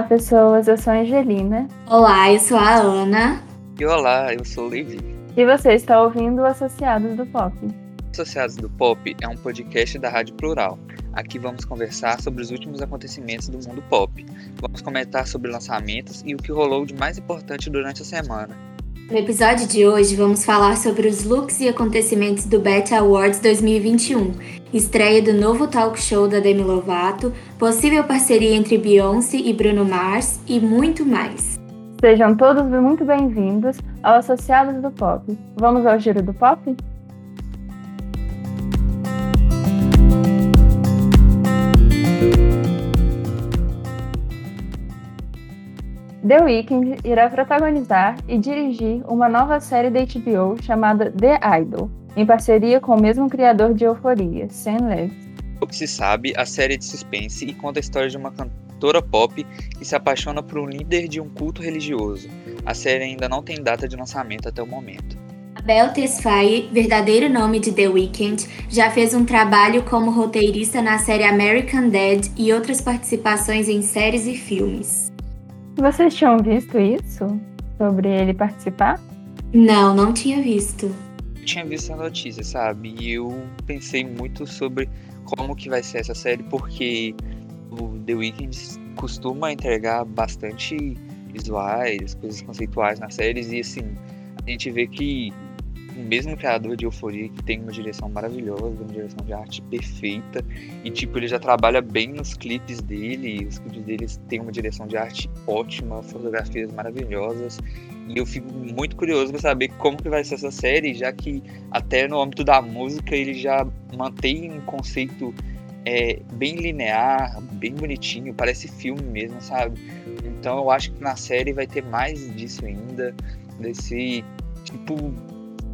Olá, pessoas. Eu sou a Angelina. Olá, eu sou a Ana. E olá, eu sou o Levi. E você está ouvindo o Associados do Pop. Associados do Pop é um podcast da Rádio Plural. Aqui vamos conversar sobre os últimos acontecimentos do mundo pop. Vamos comentar sobre lançamentos e o que rolou de mais importante durante a semana. No episódio de hoje, vamos falar sobre os looks e acontecimentos do BET Awards 2021, estreia do novo talk show da Demi Lovato, possível parceria entre Beyoncé e Bruno Mars e muito mais. Sejam todos muito bem-vindos ao Associados do Pop. Vamos ao giro do pop? The Weeknd irá protagonizar e dirigir uma nova série da HBO chamada The Idol, em parceria com o mesmo criador de Euforia, Sam Levy. O que se sabe, a série é de suspense e conta a história de uma cantora pop que se apaixona por um líder de um culto religioso. A série ainda não tem data de lançamento até o momento. Abel Tesfaye, verdadeiro nome de The Weeknd, já fez um trabalho como roteirista na série American Dad e outras participações em séries e filmes. Vocês tinham visto isso? Sobre ele participar? Não, não tinha visto. Eu tinha visto a notícia, sabe? E eu pensei muito sobre como que vai ser essa série, porque o The Weeknd costuma entregar bastante visuais, coisas conceituais nas séries, e assim, a gente vê que o mesmo criador de Euforia, que tem uma direção maravilhosa, uma direção de arte perfeita, e tipo, ele já trabalha bem nos clipes dele, os clipes deles têm uma direção de arte ótima, fotografias maravilhosas, e eu fico muito curioso para saber como que vai ser essa série, já que até no âmbito da música ele já mantém um conceito é, bem linear, bem bonitinho, parece filme mesmo, sabe? Então eu acho que na série vai ter mais disso ainda, desse tipo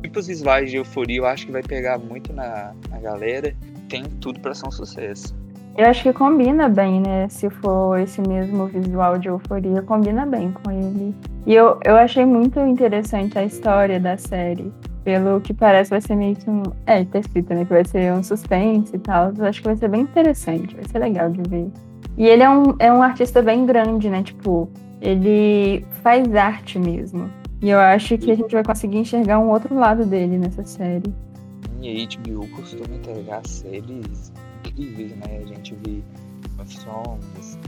tipos visuais de euforia, eu acho que vai pegar muito na, na galera. Tem tudo para ser um sucesso. Eu acho que combina bem, né? Se for esse mesmo visual de euforia, combina bem com ele. E eu, eu achei muito interessante a história da série. Pelo que parece, vai ser meio que um. É, tá escrito, né? Que vai ser um suspense e tal. Eu acho que vai ser bem interessante, vai ser legal de ver. E ele é um, é um artista bem grande, né? Tipo, ele faz arte mesmo. E eu acho que a gente vai conseguir enxergar um outro lado dele nessa série. E HBO costuma entregar séries incríveis, né? A gente vê of Thrones,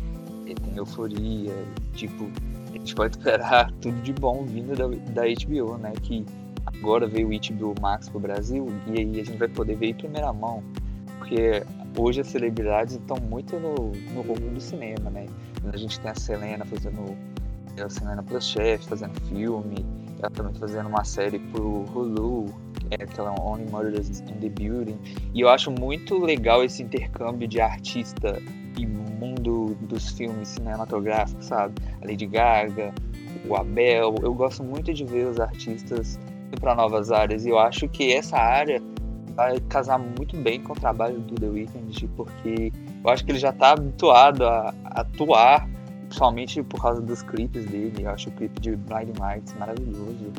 tem Euforia, tipo, a gente pode esperar tudo de bom vindo da, da HBO, né? Que agora veio o HBO Max pro Brasil e aí a gente vai poder ver em primeira mão, porque hoje as celebridades estão muito no, no rumo do cinema, né? A gente tem a Selena fazendo a Selena Plus Chef fazendo filme, ela também tá fazendo uma série pro Hulu, é aquela Only Murders in the Building. E eu acho muito legal esse intercâmbio de artista e mundo dos filmes cinematográficos, sabe? A Lady Gaga, o Abel. Eu gosto muito de ver os artistas indo para novas áreas e eu acho que essa área vai casar muito bem com o trabalho do The Weeknd, porque eu acho que ele já está habituado a atuar Principalmente por causa dos clipes dele. Eu acho o clipe de Blinding Lights maravilhoso.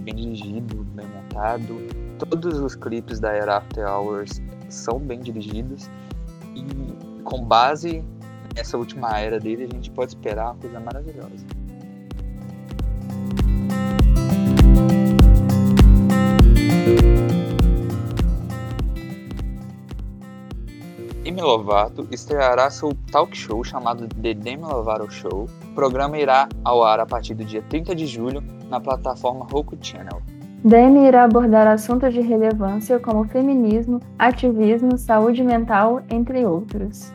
Bem dirigido, bem montado. Todos os clipes da Era After Hours são bem dirigidos. E com base nessa última era dele, a gente pode esperar uma coisa maravilhosa. Demi Lovato estreará seu talk show chamado The Demi Lovato Show. O programa irá ao ar a partir do dia 30 de julho na plataforma Roku Channel. Demi irá abordar assuntos de relevância como feminismo, ativismo, saúde mental, entre outros.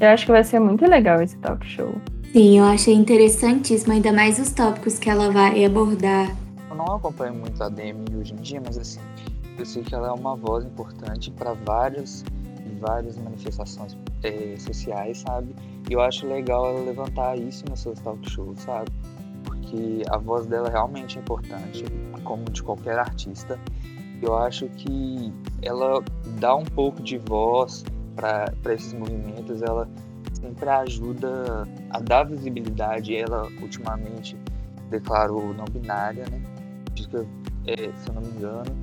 Eu acho que vai ser muito legal esse talk show. Sim, eu achei interessantíssimo, ainda mais os tópicos que ela vai abordar. Eu não acompanho muito a Demi hoje em dia, mas assim, eu sei que ela é uma voz importante para vários várias manifestações é, sociais, sabe? E eu acho legal ela levantar isso nos seus talk shows, sabe? Porque a voz dela realmente é importante, como de qualquer artista. Eu acho que ela dá um pouco de voz para esses movimentos, ela sempre ajuda a dar visibilidade. Ela, ultimamente, declarou não binária, né? É, se eu não me engano.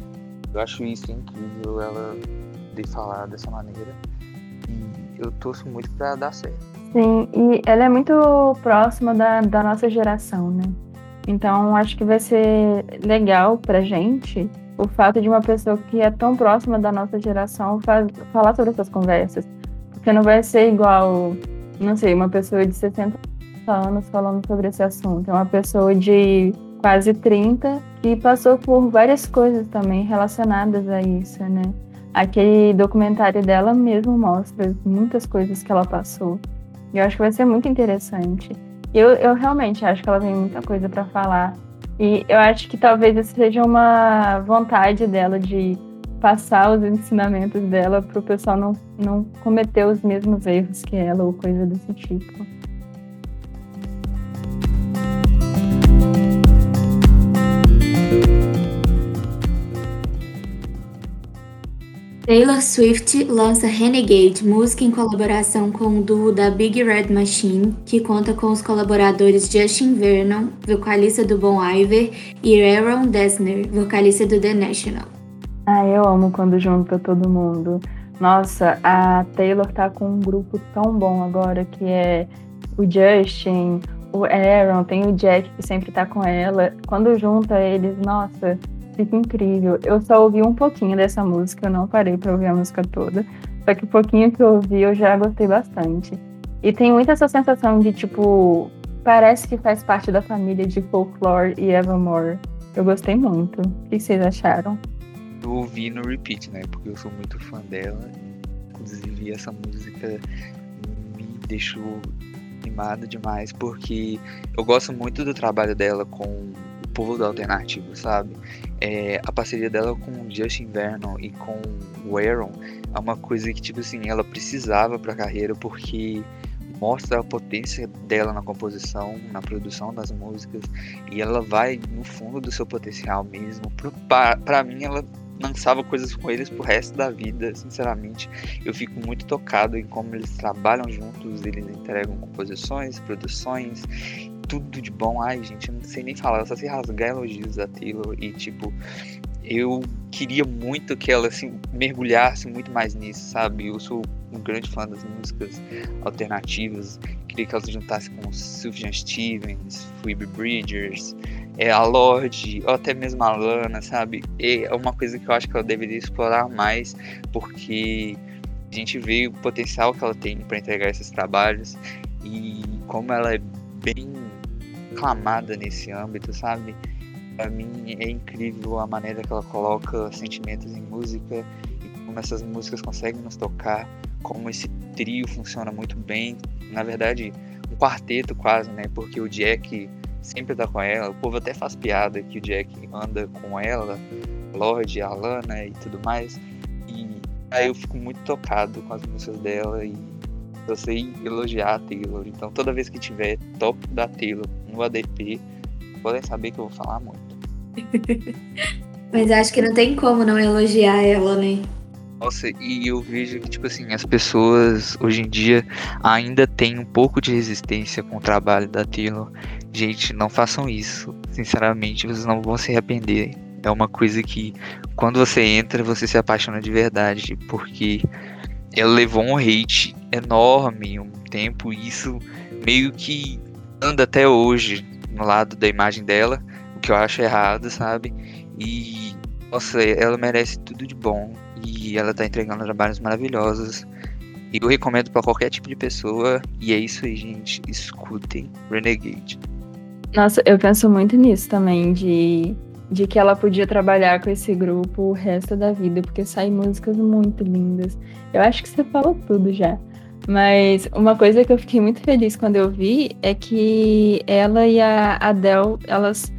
Eu acho isso incrível, ela de falar dessa maneira. E eu torço muito pra dar certo. Sim, e ela é muito próxima da, da nossa geração, né? Então acho que vai ser legal pra gente o fato de uma pessoa que é tão próxima da nossa geração faz, falar sobre essas conversas. Porque não vai ser igual, não sei, uma pessoa de 60 anos falando sobre esse assunto. É uma pessoa de quase 30 que passou por várias coisas também relacionadas a isso, né? Aquele documentário dela mesmo mostra muitas coisas que ela passou. E eu acho que vai ser muito interessante. Eu, eu realmente acho que ela tem muita coisa para falar. E eu acho que talvez isso seja uma vontade dela de passar os ensinamentos dela para o pessoal não, não cometer os mesmos erros que ela ou coisa desse tipo. Taylor Swift lança Renegade, música em colaboração com o duo da Big Red Machine, que conta com os colaboradores Justin Vernon, vocalista do Bon Iver, e Aaron Dessner, vocalista do The National. Ah, eu amo quando junta todo mundo. Nossa, a Taylor tá com um grupo tão bom agora, que é o Justin, o Aaron, tem o Jack que sempre tá com ela. Quando junta eles, nossa, fica incrível. Eu só ouvi um pouquinho dessa música, eu não parei para ouvir a música toda. Só que o pouquinho que eu ouvi eu já gostei bastante. E tem muita essa sensação de tipo, parece que faz parte da família de Folklore e Evermore. Eu gostei muito. O que vocês acharam? Eu ouvi no repeat, né? Porque eu sou muito fã dela. Inclusive essa música me deixou animada demais porque eu gosto muito do trabalho dela com povo do alternativo, sabe? é, a parceria dela com o Justin Vernon e com o Aaron é uma coisa que, tipo assim, ela precisava para a carreira porque mostra a potência dela na composição, na produção das músicas e ela vai no fundo do seu potencial mesmo. Para mim, ela lançava coisas com eles pro resto da vida, sinceramente. Eu fico muito tocado em como eles trabalham juntos, eles entregam composições, produções tudo de bom. Ai, gente, eu não sei nem falar, só se rasgar elogios da Taylor e, tipo, eu queria muito que ela assim, mergulhasse muito mais nisso, sabe? Eu sou um grande fã das músicas alternativas, queria que ela se juntasse com Sufjan Stevens, Phoebe Bridgers, é, a Lorde, ou até mesmo a Lana, sabe? É uma coisa que eu acho que ela deveria explorar mais, porque a gente vê o potencial que ela tem para entregar esses trabalhos e como ela é bem aclamada nesse âmbito, sabe? Para mim é incrível a maneira que ela coloca sentimentos em música e como essas músicas conseguem nos tocar, como esse trio funciona muito bem. Na verdade, um quarteto quase, né? Porque o Jack sempre tá com ela, o povo até faz piada que o Jack anda com ela, Lorde, a Lana e tudo mais. E aí eu fico muito tocado com as músicas dela e eu sei elogiar a Taylor. Então toda vez que tiver top da Taylor no ADP, podem saber que eu vou falar muito. Mas acho que não tem como não elogiar ela, né? Nossa, e eu vejo que, tipo assim, as pessoas hoje em dia ainda têm um pouco de resistência com o trabalho da Taylor. Gente, não façam isso. Sinceramente, vocês não vão se arrepender. É uma coisa que, quando você entra, você se apaixona de verdade. Porque ela levou um hate enorme um tempo e isso meio que anda até hoje no lado da imagem dela, o que eu acho errado, sabe? E nossa, ela merece tudo de bom e ela tá entregando trabalhos maravilhosos. E eu recomendo para qualquer tipo de pessoa. E é isso aí, gente. Escutem Renegade. Nossa, eu penso muito nisso também, de de que ela podia trabalhar com esse grupo o resto da vida, porque saem músicas muito lindas. Eu acho que você falou tudo já. Mas uma coisa que eu fiquei muito feliz quando eu vi é que ela e a Adele, elas,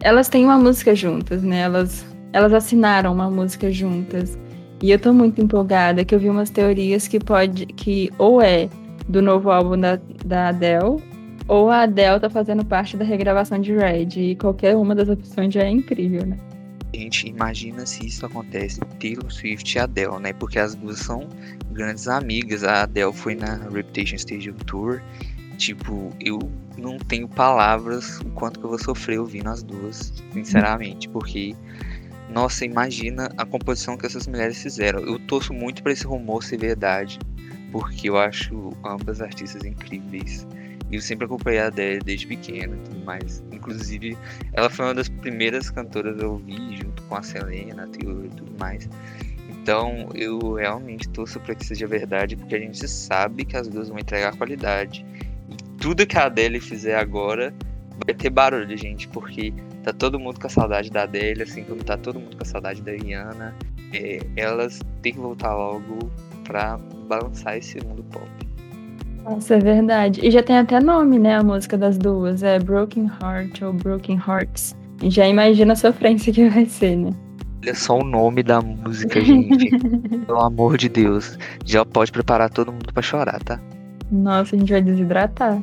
elas têm uma música juntas, né? Elas, elas assinaram uma música juntas. E eu tô muito empolgada, que eu vi umas teorias que pode, que ou é do novo álbum da, da Adele, ou a Adele tá fazendo parte da regravação de Red. E qualquer uma das opções já é incrível, né? Gente, imagina se isso acontece Taylor Swift e Adele, né? Porque as duas são grandes amigas. A Adele foi na Reputation Stadium Tour. Tipo, eu não tenho palavras o quanto que eu vou sofrer ouvindo as duas, sinceramente, porque nossa, imagina a composição que essas mulheres fizeram. Eu torço muito para esse rumor ser verdade, porque eu acho ambas artistas incríveis. E eu sempre acompanhei a Adele desde pequeno e tudo mais. Inclusive, ela foi uma das primeiras cantoras a ouvir, junto com a Selena, a Taylor e tudo mais. Então, eu realmente torço para que seja verdade, porque a gente sabe que as duas vão entregar qualidade. E tudo que a Adele fizer agora vai ter barulho, gente, porque tá todo mundo com a saudade da Adele, assim como tá todo mundo com a saudade da Rihanna. É, elas têm que voltar logo pra balançar esse mundo pop. Nossa, é verdade. E já tem até nome, né, a música das duas. É Broken Heart ou Broken Hearts. E já imagina a sofrência que vai ser, né? Olha só o nome da música, gente. Pelo amor de Deus. Já pode preparar todo mundo para chorar, tá? Nossa, a gente vai desidratar.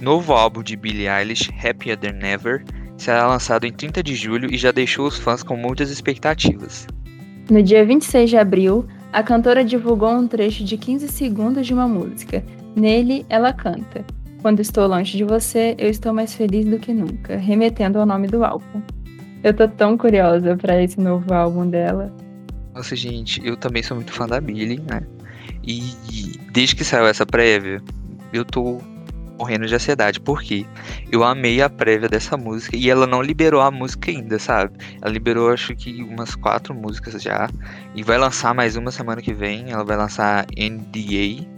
Novo álbum de Billie Eilish, Happier Than Ever, será lançado em 30 de julho e já deixou os fãs com muitas expectativas. No dia 26 de abril, a cantora divulgou um trecho de 15 segundos de uma música. Nele, ela canta: Quando estou longe de você, eu estou mais feliz do que nunca, remetendo ao nome do álbum. Eu tô tão curiosa para esse novo álbum dela. Nossa, gente, eu também sou muito fã da Billie, né? E desde que saiu essa prévia, eu tô morrendo de ansiedade, porque eu amei a prévia dessa música e ela não liberou a música ainda, sabe? Ela liberou acho que umas quatro músicas já e vai lançar mais uma semana que vem. Ela vai lançar NDA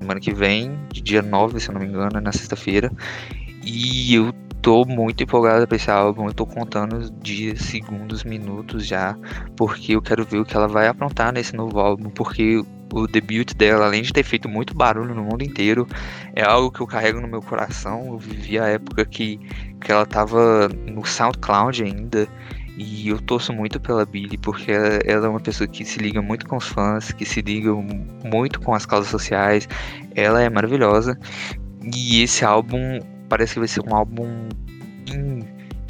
semana que vem, dia 9, se eu não me engano, na sexta-feira. E eu tô muito empolgado pra esse álbum. Eu tô contando dias, segundos, minutos já, porque eu quero ver o que ela vai aprontar nesse novo álbum, porque o debut dela, além de ter feito muito barulho no mundo inteiro, é algo que eu carrego no meu coração. Eu vivi a época que, que ela tava no SoundCloud ainda. E eu torço muito pela Billy, porque ela, ela, é uma pessoa que se liga muito com os fãs, que se liga muito com as causas sociais. Ela é maravilhosa. E esse álbum parece que vai ser um álbum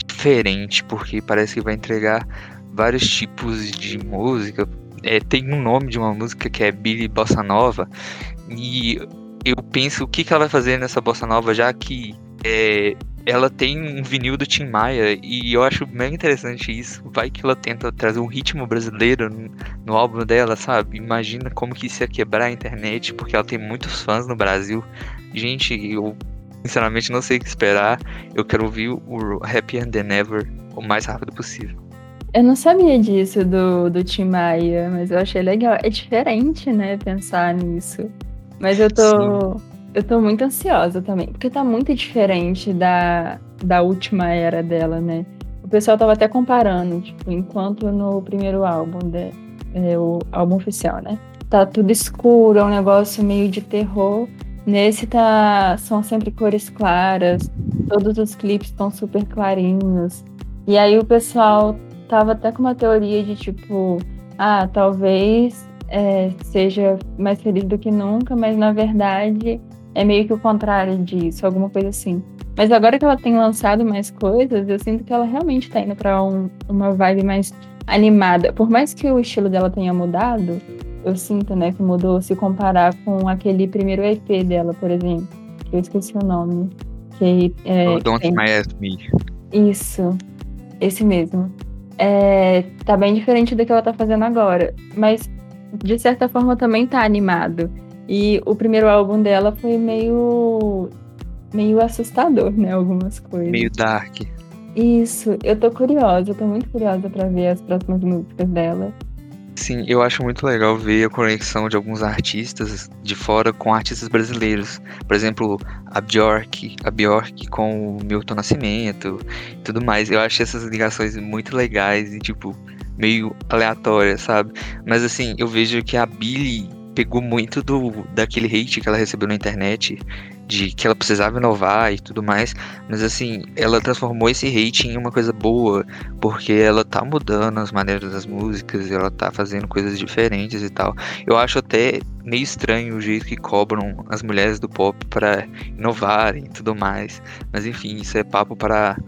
diferente, porque parece que vai entregar vários tipos de música, é, tem um nome de uma música que é Billy Bossa Nova. E eu penso o que, que ela vai fazer nessa Bossa Nova, já que é, ela tem um vinil do Tim Maia. E eu acho bem interessante isso. Vai que ela tenta trazer um ritmo brasileiro no, no álbum dela, sabe? Imagina como que isso ia quebrar a internet, porque ela tem muitos fãs no Brasil. Gente, eu sinceramente não sei o que esperar. Eu quero ouvir o Happy and Than Ever o mais rápido possível. Eu não sabia disso do, do Tim Maia, mas eu achei legal. É diferente, né, pensar nisso. Mas eu tô. Sim. Eu tô muito ansiosa também, porque tá muito diferente da, da última era dela, né? O pessoal tava até comparando, tipo, enquanto no primeiro álbum, de, é, o álbum oficial, né? Tá tudo escuro, é um negócio meio de terror. Nesse tá, são sempre cores claras, todos os clipes estão super clarinhos. E aí o pessoal tava até com uma teoria de tipo, ah, talvez é, seja mais feliz do que nunca, mas na verdade é meio que o contrário disso, alguma coisa assim. Mas agora que ela tem lançado mais coisas, eu sinto que ela realmente tá indo pra um, uma vibe mais animada. Por mais que o estilo dela tenha mudado, eu sinto, né, que mudou se comparar com aquele primeiro EP dela, por exemplo. Que eu esqueci o nome. Que, é, oh, Don't tem... Me. Isso, esse mesmo é, tá bem diferente do que ela tá fazendo agora. Mas, de certa forma, também tá animado. E o primeiro álbum dela foi meio. meio assustador, né? Algumas coisas. Meio dark. Isso, eu tô curiosa, eu tô muito curiosa para ver as próximas músicas dela. Sim, eu acho muito legal ver a conexão de alguns artistas de fora com artistas brasileiros. Por exemplo, a Bjork, a Bjork com o Milton Nascimento e tudo mais. Eu acho essas ligações muito legais e, tipo, meio aleatórias, sabe? Mas assim, eu vejo que a Billie pegou muito do daquele hate que ela recebeu na internet de que ela precisava inovar e tudo mais, mas assim, ela transformou esse hate em uma coisa boa, porque ela tá mudando as maneiras das músicas, ela tá fazendo coisas diferentes e tal. Eu acho até meio estranho o jeito que cobram as mulheres do pop para inovarem e tudo mais, mas enfim, isso é papo para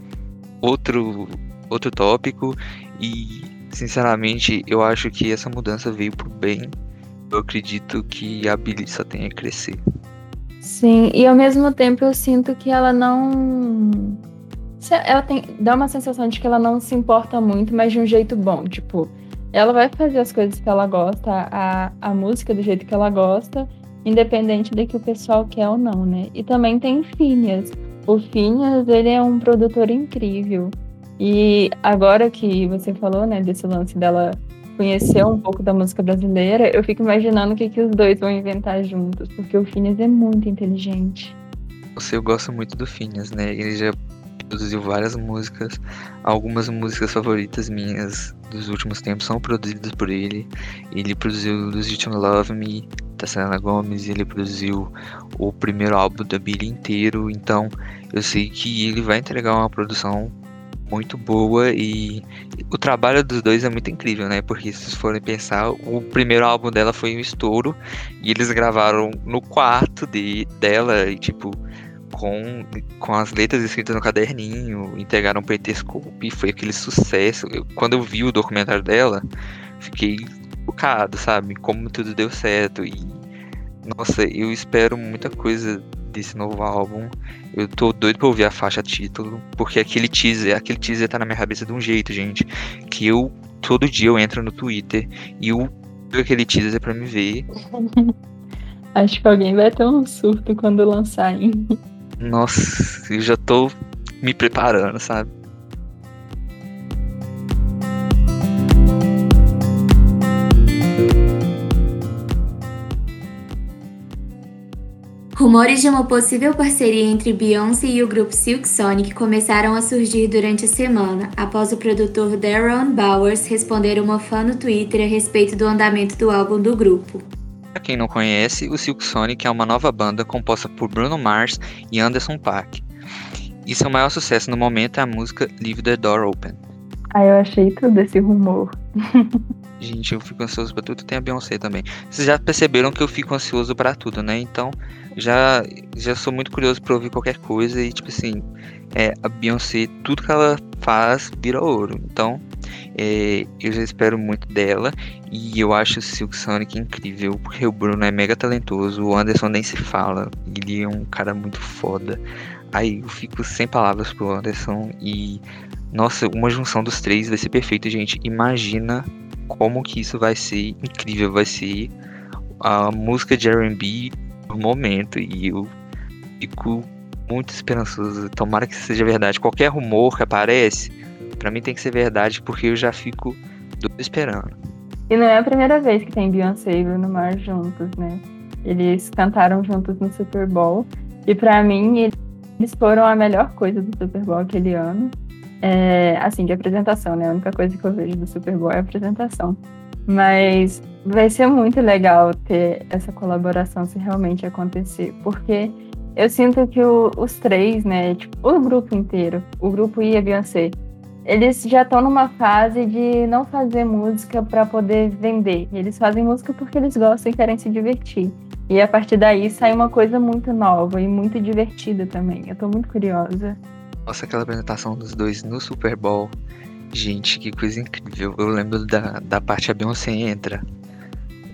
outro outro tópico e sinceramente, eu acho que essa mudança veio pro bem. Eu acredito que a Billy só tem a crescer. Sim, e ao mesmo tempo eu sinto que ela não ela tem dá uma sensação de que ela não se importa muito, mas de um jeito bom, tipo, ela vai fazer as coisas que ela gosta, a, a música do jeito que ela gosta, independente de que o pessoal quer ou não, né? E também tem Phineas. O Phineas, ele é um produtor incrível. E agora que você falou, né, desse lance dela conhecer um pouco da música brasileira, eu fico imaginando o que, que os dois vão inventar juntos, porque o Phineas é muito inteligente. Eu gosto muito do Phineas, né? Ele já produziu várias músicas. Algumas músicas favoritas minhas dos últimos tempos são produzidas por ele. Ele produziu You Love Me, da Selena Gomez, ele produziu o primeiro álbum da Billy inteiro, então eu sei que ele vai entregar uma produção muito boa e o trabalho dos dois é muito incrível, né? Porque se vocês forem pensar, o primeiro álbum dela foi um estouro e eles gravaram no quarto de, dela e tipo com, com as letras escritas no caderninho, entregaram pro Eterscope, foi aquele sucesso. Eu, quando eu vi o documentário dela, fiquei focado, sabe? Como tudo deu certo. E, nossa, eu espero muita coisa desse novo álbum. Eu tô doido pra ouvir a faixa título, porque aquele teaser, aquele teaser tá na minha cabeça de um jeito, gente, que eu todo dia eu entro no Twitter e eu aquele teaser pra me ver. Acho que alguém vai ter um surto quando lançar, hein? Nossa, eu já tô me preparando, sabe? Rumores de uma possível parceria entre Beyoncé e o grupo Silk Sonic começaram a surgir durante a semana, após o produtor Darren Bowers responder uma fã no Twitter a respeito do andamento do álbum do grupo. Para quem não conhece, o Silk Sonic é uma nova banda composta por Bruno Mars e Anderson Paak. E seu maior sucesso no momento é a música Leave the Door Open. Ah, eu achei tudo esse rumor. Gente, eu fico ansioso pra tudo. Tem a Beyoncé também. Vocês já perceberam que eu fico ansioso para tudo, né? Então, já, já sou muito curioso pra ouvir qualquer coisa. E, tipo assim, é, a Beyoncé, tudo que ela faz vira ouro. Então, é, eu já espero muito dela. E eu acho o Silk Sonic incrível, porque o Bruno é mega talentoso, o Anderson nem se fala, ele é um cara muito foda. Aí eu fico sem palavras pro Anderson e. Nossa, uma junção dos três vai ser perfeito, gente. Imagina como que isso vai ser incrível, vai ser a música de R&B momento e eu fico muito esperançoso. Tomara que seja verdade. Qualquer rumor que aparece, para mim tem que ser verdade porque eu já fico esperando. E não é a primeira vez que tem Beyoncé e Bruno Mars juntos, né? Eles cantaram juntos no Super Bowl. E para mim, eles foram a melhor coisa do Super Bowl aquele ano. É, assim, de apresentação, né? A única coisa que eu vejo do Super Bowl é a apresentação. Mas vai ser muito legal ter essa colaboração se realmente acontecer. Porque eu sinto que o, os três, né? Tipo, o grupo inteiro, o grupo e a Beyoncé, eles já estão numa fase de não fazer música para poder vender. Eles fazem música porque eles gostam e querem se divertir. E a partir daí sai uma coisa muito nova e muito divertida também. Eu tô muito curiosa. Nossa, aquela apresentação dos dois no Super Bowl. Gente, que coisa incrível. Eu lembro da, da parte a Beyoncé entra.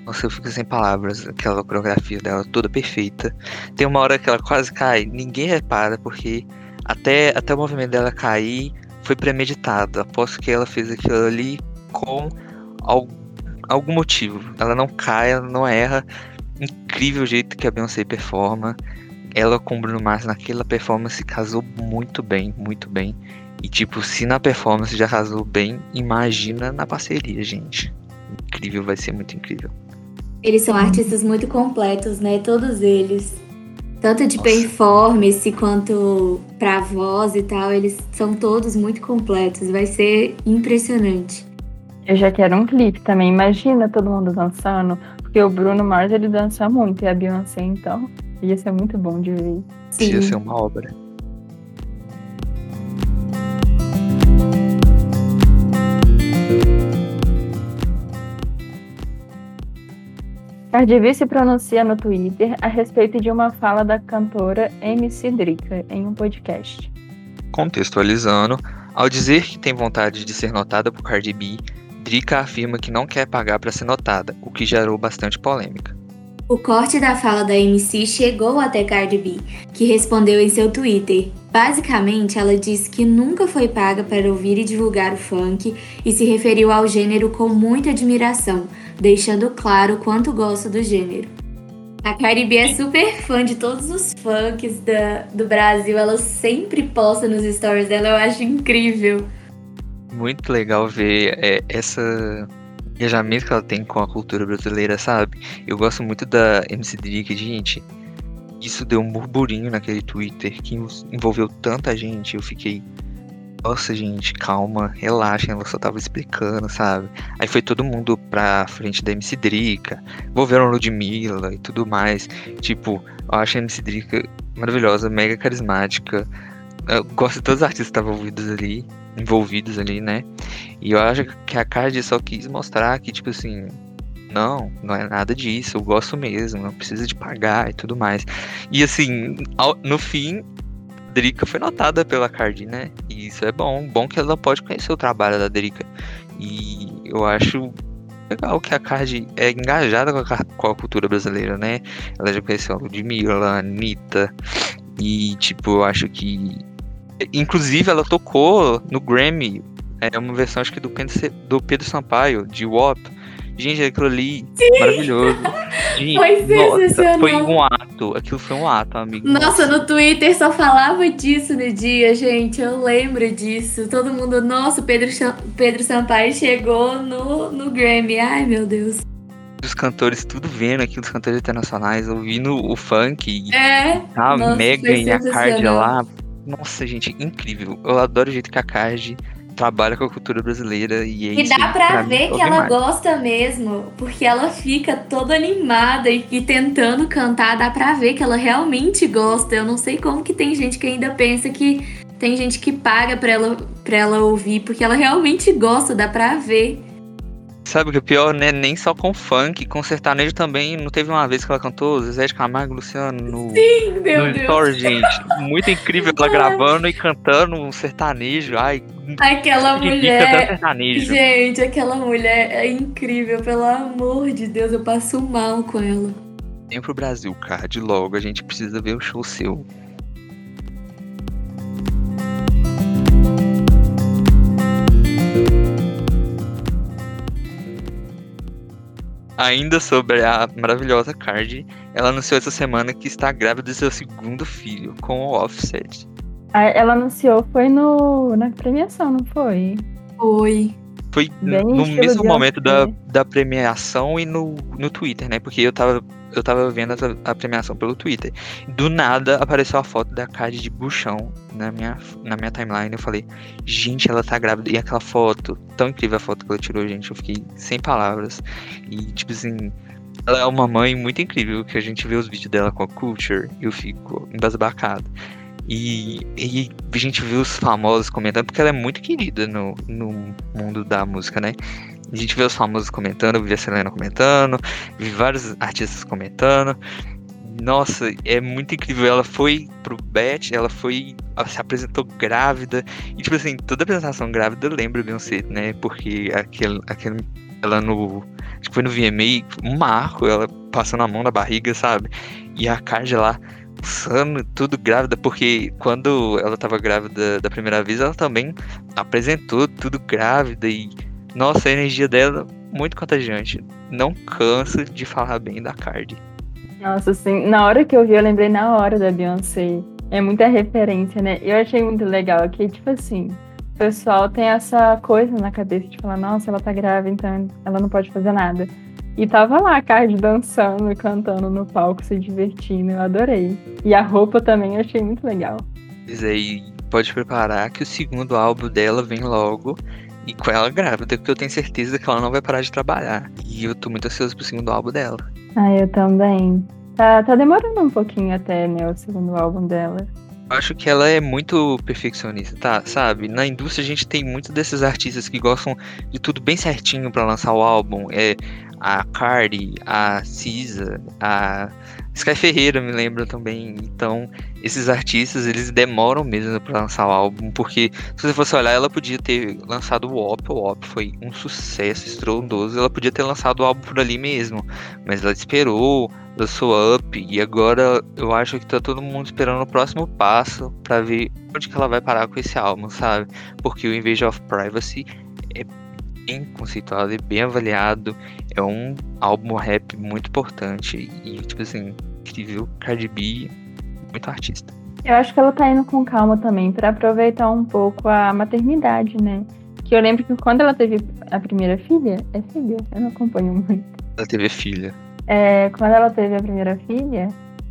Nossa, eu fico sem palavras. Aquela coreografia dela toda perfeita. Tem uma hora que ela quase cai. Ninguém repara, porque até, até o movimento dela cair foi premeditado. Aposto que ela fez aquilo ali com algum, algum motivo. Ela não cai, ela não erra. Incrível o jeito que a Beyoncé performa. Ela com o Bruno Mars naquela performance casou muito bem, muito bem. E tipo, se na performance já casou bem, imagina na parceria, gente. Incrível, vai ser muito incrível. Eles são artistas muito completos, né? Todos eles. Tanto de Nossa. performance quanto pra voz e tal, eles são todos muito completos. Vai ser impressionante. Eu já quero um clipe também. Imagina todo mundo dançando, porque o Bruno Mars ele dança muito e a Beyoncé então ia ser muito bom de ver. Sim. Ia ser uma obra. Cardi B se pronuncia no Twitter a respeito de uma fala da cantora MC Drica em um podcast. Contextualizando, ao dizer que tem vontade de ser notada por Cardi B, Drica afirma que não quer pagar para ser notada, o que gerou bastante polêmica. O corte da fala da MC chegou até Cardi B, que respondeu em seu Twitter: Basicamente, ela disse que nunca foi paga para ouvir e divulgar o funk e se referiu ao gênero com muita admiração, deixando claro quanto gosta do gênero. A Caribe é super fã de todos os funks da, do Brasil, ela sempre posta nos stories dela, eu acho incrível. Muito legal ver é, essa engajamento que ela tem com a cultura brasileira, sabe? Eu gosto muito da MC Drick, gente isso deu um burburinho naquele Twitter que envolveu tanta gente. Eu fiquei, nossa, gente, calma, relaxem, ela só tava explicando, sabe? Aí foi todo mundo pra frente da MC Drica, envolveram Ludmilla e tudo mais. Tipo, eu acho a MC Drica maravilhosa, mega carismática. Eu gosto de todos os artistas que estavam envolvidos ali, envolvidos ali, né? E eu acho que a Card só quis mostrar que, tipo assim, não, não é nada disso, eu gosto mesmo, não precisa de pagar e tudo mais. E assim, ao, no fim, Drica foi notada pela Cardi, né? E isso é bom, bom que ela pode conhecer o trabalho da Drica. E eu acho legal que a Cardi é engajada com a, com a cultura brasileira, né? Ela já conheceu a Ludmilla, a Anitta, e tipo, eu acho que. Inclusive, ela tocou no Grammy, é uma versão acho que do Pedro, do Pedro Sampaio, de WAP Gente, aquilo ali, Sim. maravilhoso. Gente, foi sensacional. foi um ato. Aquilo foi um ato, amigo. Nossa, no Twitter só falava disso no dia, gente. Eu lembro disso. Todo mundo, nossa, Pedro, Pedro Sampaio chegou no, no Grammy. Ai, meu Deus. Os cantores tudo vendo aqui, os cantores internacionais, ouvindo o funk. É. A Megan e a Card lá. Nossa, gente, incrível. Eu adoro o jeito que a Card trabalha com a cultura brasileira e é E dá pra, pra ver que ela gosta mesmo, porque ela fica toda animada e, e, tentando cantar, dá pra ver que ela realmente gosta. Eu não sei como que tem gente que ainda pensa que tem gente que paga pra ela, pra ela ouvir, porque ela realmente gosta, dá pra ver. Sabe o que é pior, né? Nem só com funk, com sertanejo também. Não teve uma vez que ela cantou Zezé de Camargo e Luciano no, Sim, meu no Deus. Story, gente. Muito incrível ela gravando e cantando um sertanejo. Ai, aquela mulher. Gente, aquela mulher é incrível, pelo amor de Deus, eu passo mal com ela. Vem pro Brasil, Card, logo. A gente precisa ver o show seu. Ainda sobre a maravilhosa Card, ela anunciou essa semana que está grávida do seu segundo filho, com o Offset. Ela anunciou, foi no, na premiação, não foi? Foi. Foi Bem no mesmo momento da, da premiação e no, no Twitter, né? Porque eu tava, eu tava vendo a, a premiação pelo Twitter. Do nada apareceu a foto da Card de buchão na minha, na minha timeline. Eu falei, gente, ela tá grávida. E aquela foto, tão incrível a foto que ela tirou, gente. Eu fiquei sem palavras. E, tipo assim, ela é uma mãe muito incrível. Que a gente vê os vídeos dela com a Culture eu fico embasbacado. E, e a gente viu os famosos comentando, porque ela é muito querida no, no mundo da música, né? A gente vê os famosos comentando, vi a Selena comentando, vi vários artistas comentando. Nossa, é muito incrível. Ela foi pro Bet, ela foi. Ela se apresentou grávida. E, tipo assim, toda apresentação grávida lembra Beyoncé, né? Porque aquele, aquele, ela no. Acho que foi no VMA, um marco, ela passando a mão na barriga, sabe? E a Cardi lá pulsando, tudo grávida, porque quando ela tava grávida da primeira vez, ela também apresentou tudo grávida e nossa, a energia dela muito contagiante. Não canso de falar bem da Cardi. Nossa, assim, na hora que eu vi, eu lembrei na hora da Beyoncé. É muita referência, né? Eu achei muito legal que, tipo assim, o pessoal tem essa coisa na cabeça de falar, nossa, ela tá grávida, então ela não pode fazer nada. E tava lá a Cardi dançando e cantando no palco, se divertindo. Eu adorei. E a roupa também eu achei muito legal. Pois aí, pode preparar que o segundo álbum dela vem logo. E com ela grávida, porque eu tenho certeza que ela não vai parar de trabalhar. E eu tô muito ansioso pro segundo álbum dela. Ah, eu também. Tá, tá demorando um pouquinho até, né, o segundo álbum dela. Eu acho que ela é muito perfeccionista, tá? Sabe? Na indústria a gente tem muitos desses artistas que gostam de tudo bem certinho para lançar o álbum. É, a Cardi, a Cisa, a Sky Ferreira me lembra também. Então, esses artistas, eles demoram mesmo para lançar o álbum, porque se você fosse olhar, ela podia ter lançado o OP, o OP foi um sucesso estrondoso, ela podia ter lançado o álbum por ali mesmo, mas ela esperou, lançou Up, e agora eu acho que tá todo mundo esperando o próximo passo para ver onde que ela vai parar com esse álbum, sabe? Porque o Invasion of Privacy é bem conceituado e bem avaliado. É um álbum rap muito importante e, tipo assim, incrível. Cardi B, muito artista. Eu acho que ela tá indo com calma também para aproveitar um pouco a maternidade, né? Que eu lembro que quando ela teve a primeira filha, é filha, eu não acompanho muito. Ela teve filha. É, quando ela teve a primeira filha,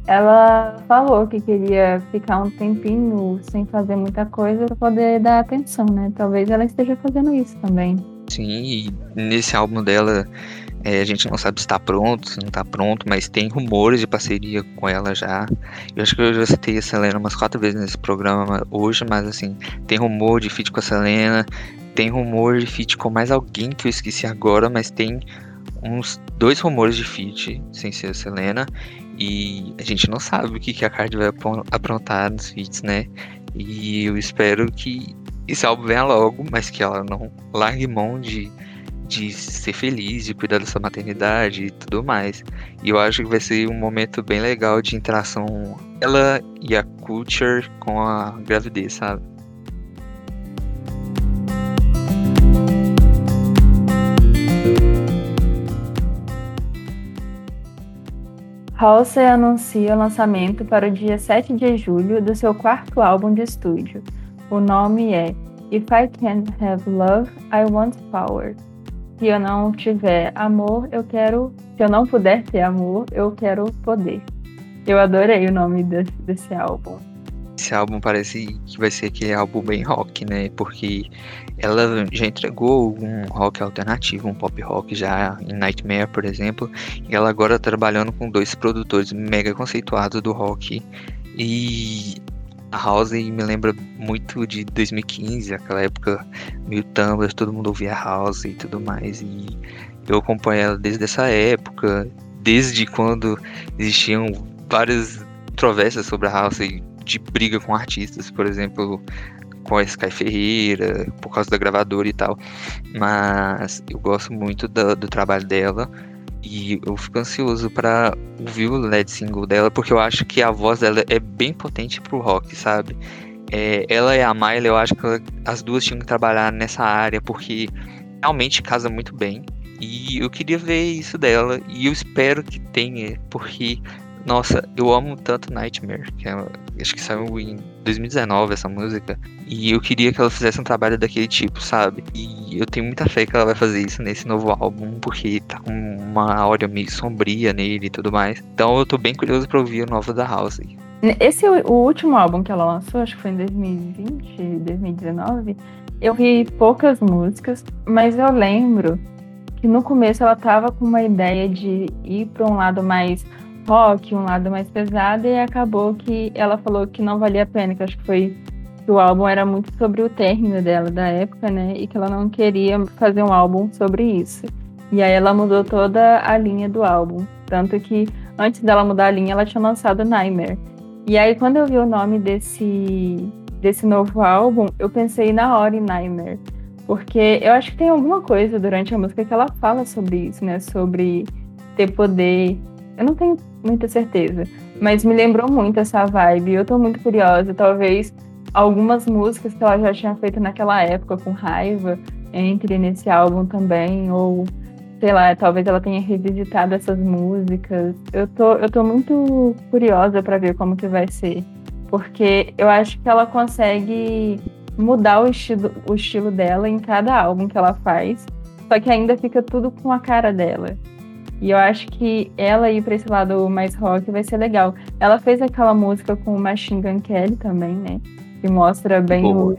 ela falou que queria ficar um tempinho sem fazer muita coisa para poder dar atenção, né? Talvez ela esteja fazendo isso também. Sim, e nesse álbum dela, é, a gente não sabe se está pronto, se não está pronto, mas tem rumores de parceria com ela já. Eu acho que eu já citei a Selena umas quatro vezes nesse programa hoje, mas assim, tem rumor de feat com a Selena, tem rumor de feat com mais alguém que eu esqueci agora, mas tem uns dois rumores de feat sem ser a Selena. E a gente não sabe o que, que a Cardi vai aprontar nos feats, né? E eu espero que esse álbum venha logo, mas que ela não largue mão de, de ser feliz, de cuidar da sua maternidade e tudo mais. E eu acho que vai ser um momento bem legal de interação ela e a Culture com a gravidez, sabe? Halsey anuncia o lançamento para o dia 7 de julho do seu quarto álbum de estúdio, o nome é If I Can't Have Love, I Want Power. Se eu não tiver amor, eu quero. Se eu não puder ter amor, eu quero poder. Eu adorei o nome desse, desse álbum. Esse álbum parece que vai ser aquele álbum bem rock, né? Porque ela já entregou um rock alternativo, um pop rock já em Nightmare, por exemplo, e ela agora tá trabalhando com dois produtores mega conceituados do rock. E a House me lembra muito de 2015, aquela época meio Tumblr, todo mundo ouvia House e tudo mais. E eu acompanho ela desde essa época, desde quando existiam várias controvérsias sobre a House de briga com artistas, por exemplo, com a Sky Ferreira, por causa da gravadora e tal. Mas eu gosto muito do, do trabalho dela. E eu fico ansioso para ouvir o lead single dela, porque eu acho que a voz dela é bem potente pro rock, sabe? É, ela e a Miley, eu acho que as duas tinham que trabalhar nessa área, porque realmente casa muito bem. E eu queria ver isso dela, e eu espero que tenha, porque nossa, eu amo tanto Nightmare, que é, acho que saiu em 2019 essa música, e eu queria que ela fizesse um trabalho daquele tipo, sabe? E eu tenho muita fé que ela vai fazer isso nesse novo álbum, porque tá com uma áurea meio sombria nele e tudo mais. Então eu tô bem curioso pra ouvir o novo da House. Esse é o último álbum que ela lançou, acho que foi em 2020, 2019. Eu vi poucas músicas, mas eu lembro que no começo ela tava com uma ideia de ir para um lado mais rock, um lado mais pesado, e acabou que ela falou que não valia a pena, que acho que foi que o álbum era muito sobre o término dela da época, né? E que ela não queria fazer um álbum sobre isso. E aí ela mudou toda a linha do álbum. Tanto que antes dela mudar a linha, ela tinha lançado Nightmare. E aí quando eu vi o nome desse, desse novo álbum, eu pensei na hora em Nightmare. Porque eu acho que tem alguma coisa durante a música que ela fala sobre isso, né? Sobre ter poder. Eu não tenho muita certeza. Mas me lembrou muito essa vibe. Eu tô muito curiosa. Talvez algumas músicas que ela já tinha feito naquela época com raiva entre nesse álbum também. Ou, sei lá, talvez ela tenha revisitado essas músicas. Eu tô, eu tô muito curiosa para ver como que vai ser. Porque eu acho que ela consegue mudar o estilo, o estilo dela em cada álbum que ela faz. Só que ainda fica tudo com a cara dela. E eu acho que ela ir pra esse lado mais rock vai ser legal. Ela fez aquela música com o Machine Gun Kelly também, né? Que mostra bem Boa. o.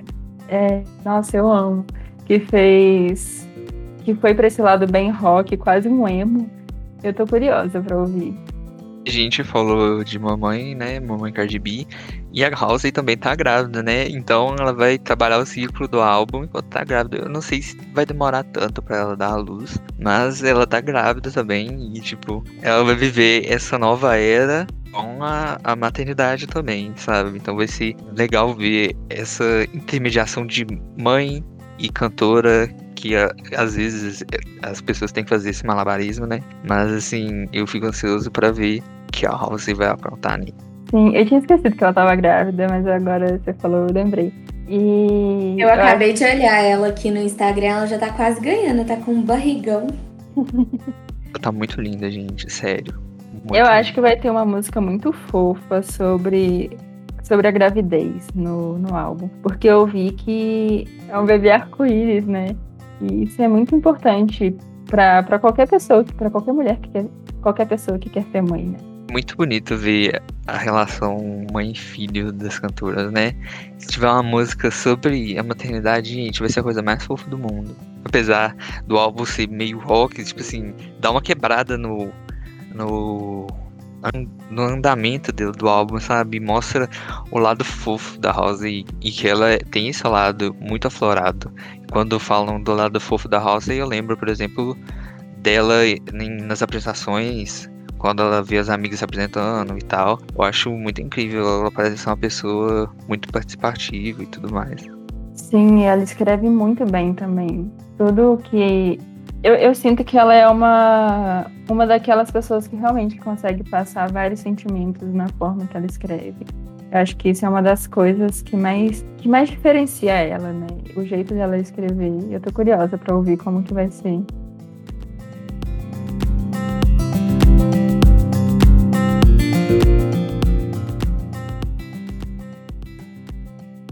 É, nossa, eu amo. Que fez. Que foi pra esse lado bem rock, quase um emo. Eu tô curiosa pra ouvir. Gente falou de mamãe, né? Mamãe Cardi B. E a Halsey também tá grávida, né? Então ela vai trabalhar o ciclo do álbum enquanto tá grávida. Eu não sei se vai demorar tanto para ela dar a luz, mas ela tá grávida também e tipo, ela vai viver essa nova era com a, a maternidade também, sabe? Então vai ser legal ver essa intermediação de mãe e cantora que às vezes as pessoas têm que fazer esse malabarismo, né? Mas assim, eu fico ansioso para ver que a Halsey vai aprontar nisso. Sim, eu tinha esquecido que ela tava grávida, mas agora você falou, eu lembrei. E. Eu, eu acabei acho... de olhar ela aqui no Instagram, ela já tá quase ganhando, tá com um barrigão. ela tá muito linda, gente, sério. Muito eu linda. acho que vai ter uma música muito fofa sobre sobre a gravidez no, no álbum. Porque eu vi que é um bebê arco-íris, né? E isso é muito importante para qualquer pessoa, para qualquer mulher que quer, qualquer pessoa que quer ser mãe, né? Muito bonito ver a relação mãe-filho das cantoras, né? Se tiver uma música sobre a maternidade, gente, vai ser a coisa mais fofa do mundo. Apesar do álbum ser meio rock, tipo assim, dá uma quebrada no, no no andamento do, do álbum, sabe? Mostra o lado fofo da Rosa e, e, que ela tem esse lado muito aflorado. Quando falam do lado fofo da Rosa, eu lembro, por exemplo, dela nas apresentações, quando ela vê as amigas se apresentando e tal. Eu acho muito incrível, ela parece ser uma pessoa muito participativa e tudo mais. Sim, ela escreve muito bem também. Tudo que eu, eu, sinto que ela é uma, uma daquelas pessoas que realmente consegue passar vários sentimentos na forma que ela escreve. Eu acho que isso é uma das coisas que mais, que mais diferencia ela, né? O jeito dela escrever. Eu tô curiosa para ouvir como que vai ser.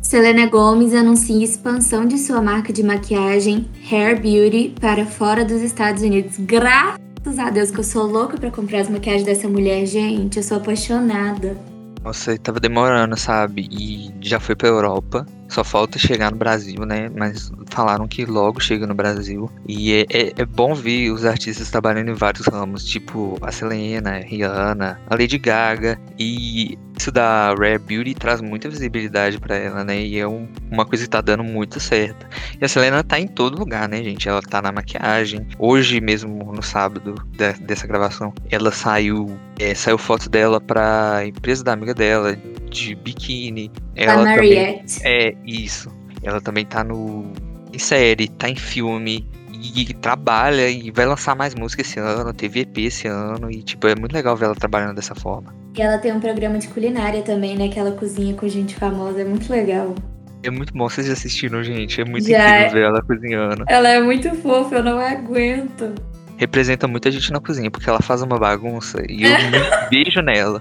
Selena Gomez anuncia expansão de sua marca de maquiagem Hair Beauty para fora dos Estados Unidos. Graças a Deus que eu sou louca para comprar as maquiagens dessa mulher, gente. Eu sou apaixonada. Nossa, tava demorando, sabe? E já foi pra Europa. Só falta chegar no Brasil, né? Mas falaram que logo chega no Brasil. E é, é, é, bom ver os artistas trabalhando em vários ramos, tipo a Selena, Rihanna, a Lady Gaga. E isso da Rare Beauty traz muita visibilidade para ela, né? E é um, uma coisa que tá dando muito certo. E a Selena tá em todo lugar, né, gente? Ela tá na maquiagem. Hoje mesmo, no sábado de, dessa gravação, ela saiu, é, saiu foto dela pra empresa da amiga dela, de biquíni. Ela a também, é, isso. Ela também tá no em série, tá em filme e trabalha e vai lançar mais música esse ano, teve EP esse ano e tipo, é muito legal ver ela trabalhando dessa forma. E ela tem um programa de culinária também, né, que ela cozinha com gente famosa, é muito legal. É muito bom, vocês já assistiram, gente, é muito já incrível é. ver ela cozinhando. Ela é muito fofa, eu não aguento. Representa muita gente na cozinha, porque ela faz uma bagunça e eu me beijo nela.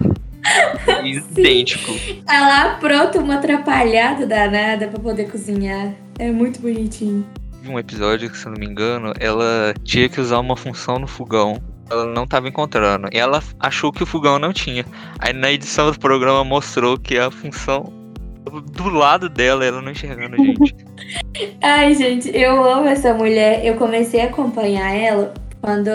Idêntico. Ela apronta uma atrapalhada danada pra poder cozinhar. É muito bonitinho. Um episódio que, se eu não me engano, ela tinha que usar uma função no fogão. Ela não estava encontrando. E ela achou que o fogão não tinha. Aí na edição do programa mostrou que a função do lado dela, ela não enxergando, gente. Ai, gente, eu amo essa mulher. Eu comecei a acompanhar ela quando.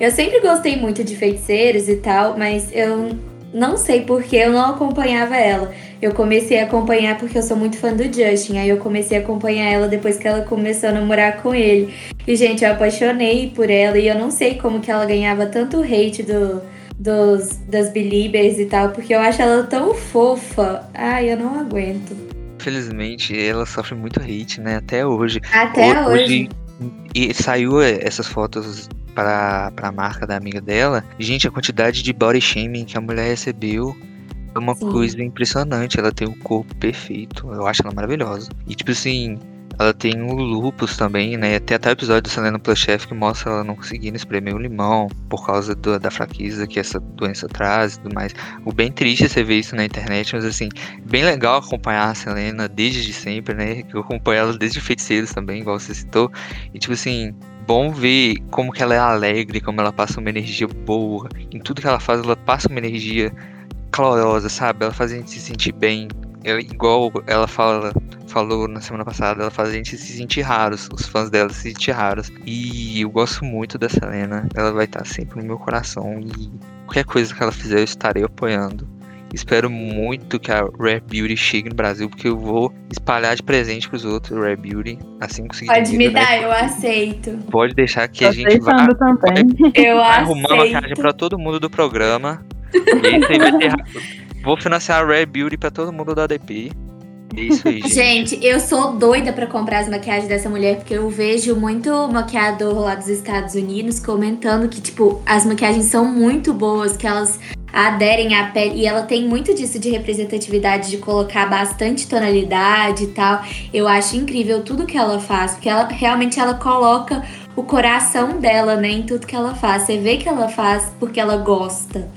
Eu sempre gostei muito de feiticeiros e tal, mas eu não sei porque eu não acompanhava ela. Eu comecei a acompanhar porque eu sou muito fã do Justin. Aí eu comecei a acompanhar ela depois que ela começou a namorar com ele. E, gente, eu apaixonei por ela. E eu não sei como que ela ganhava tanto hate do, dos, das Beliebers e tal. Porque eu acho ela tão fofa. Ai, eu não aguento. Infelizmente, ela sofre muito hate, né? Até hoje. Até hoje. hoje e saiu essas fotos para a marca da amiga dela, gente, a quantidade de body shaming que a mulher recebeu é uma Sim. coisa impressionante. Ela tem um corpo perfeito. Eu acho ela maravilhosa. E tipo assim, ela tem o lupus também, né? Tem até o episódio do Selena Plushef que mostra ela não conseguindo espremer o limão por causa do, da fraqueza que essa doença traz e tudo mais. O bem triste é você ver isso na internet, mas assim, bem legal acompanhar a Selena desde sempre, né? Que eu acompanho ela desde Feiticeiros também, igual você citou. E tipo assim, bom ver como que ela é alegre, como ela passa uma energia boa. Em tudo que ela faz, ela passa uma energia calorosa, sabe? Ela faz a gente se sentir bem. Eu, igual ela fala, falou na semana passada, ela faz a gente se sentir raros, os fãs dela se sentir raros. E eu gosto muito da Selena, ela vai estar sempre no meu coração e qualquer coisa que ela fizer eu estarei apoiando. Espero muito que a Rare Beauty chegue no Brasil, porque eu vou espalhar de presente pros outros Rare Beauty assim que conseguir. Pode me né? dar, né? eu aceito. Pode deixar que Tô a gente vai, também. eu vai arrumar maquiagem pra todo mundo do programa. Esse aí vai ter. Vou financiar a Rare Beauty pra todo mundo da ADP. É isso aí, gente. Gente, eu sou doida pra comprar as maquiagens dessa mulher, porque eu vejo muito maquiador lá dos Estados Unidos comentando que, tipo, as maquiagens são muito boas, que elas aderem à pele. E ela tem muito disso de representatividade, de colocar bastante tonalidade e tal. Eu acho incrível tudo que ela faz, porque ela realmente ela coloca o coração dela, né, em tudo que ela faz. Você vê que ela faz porque ela gosta.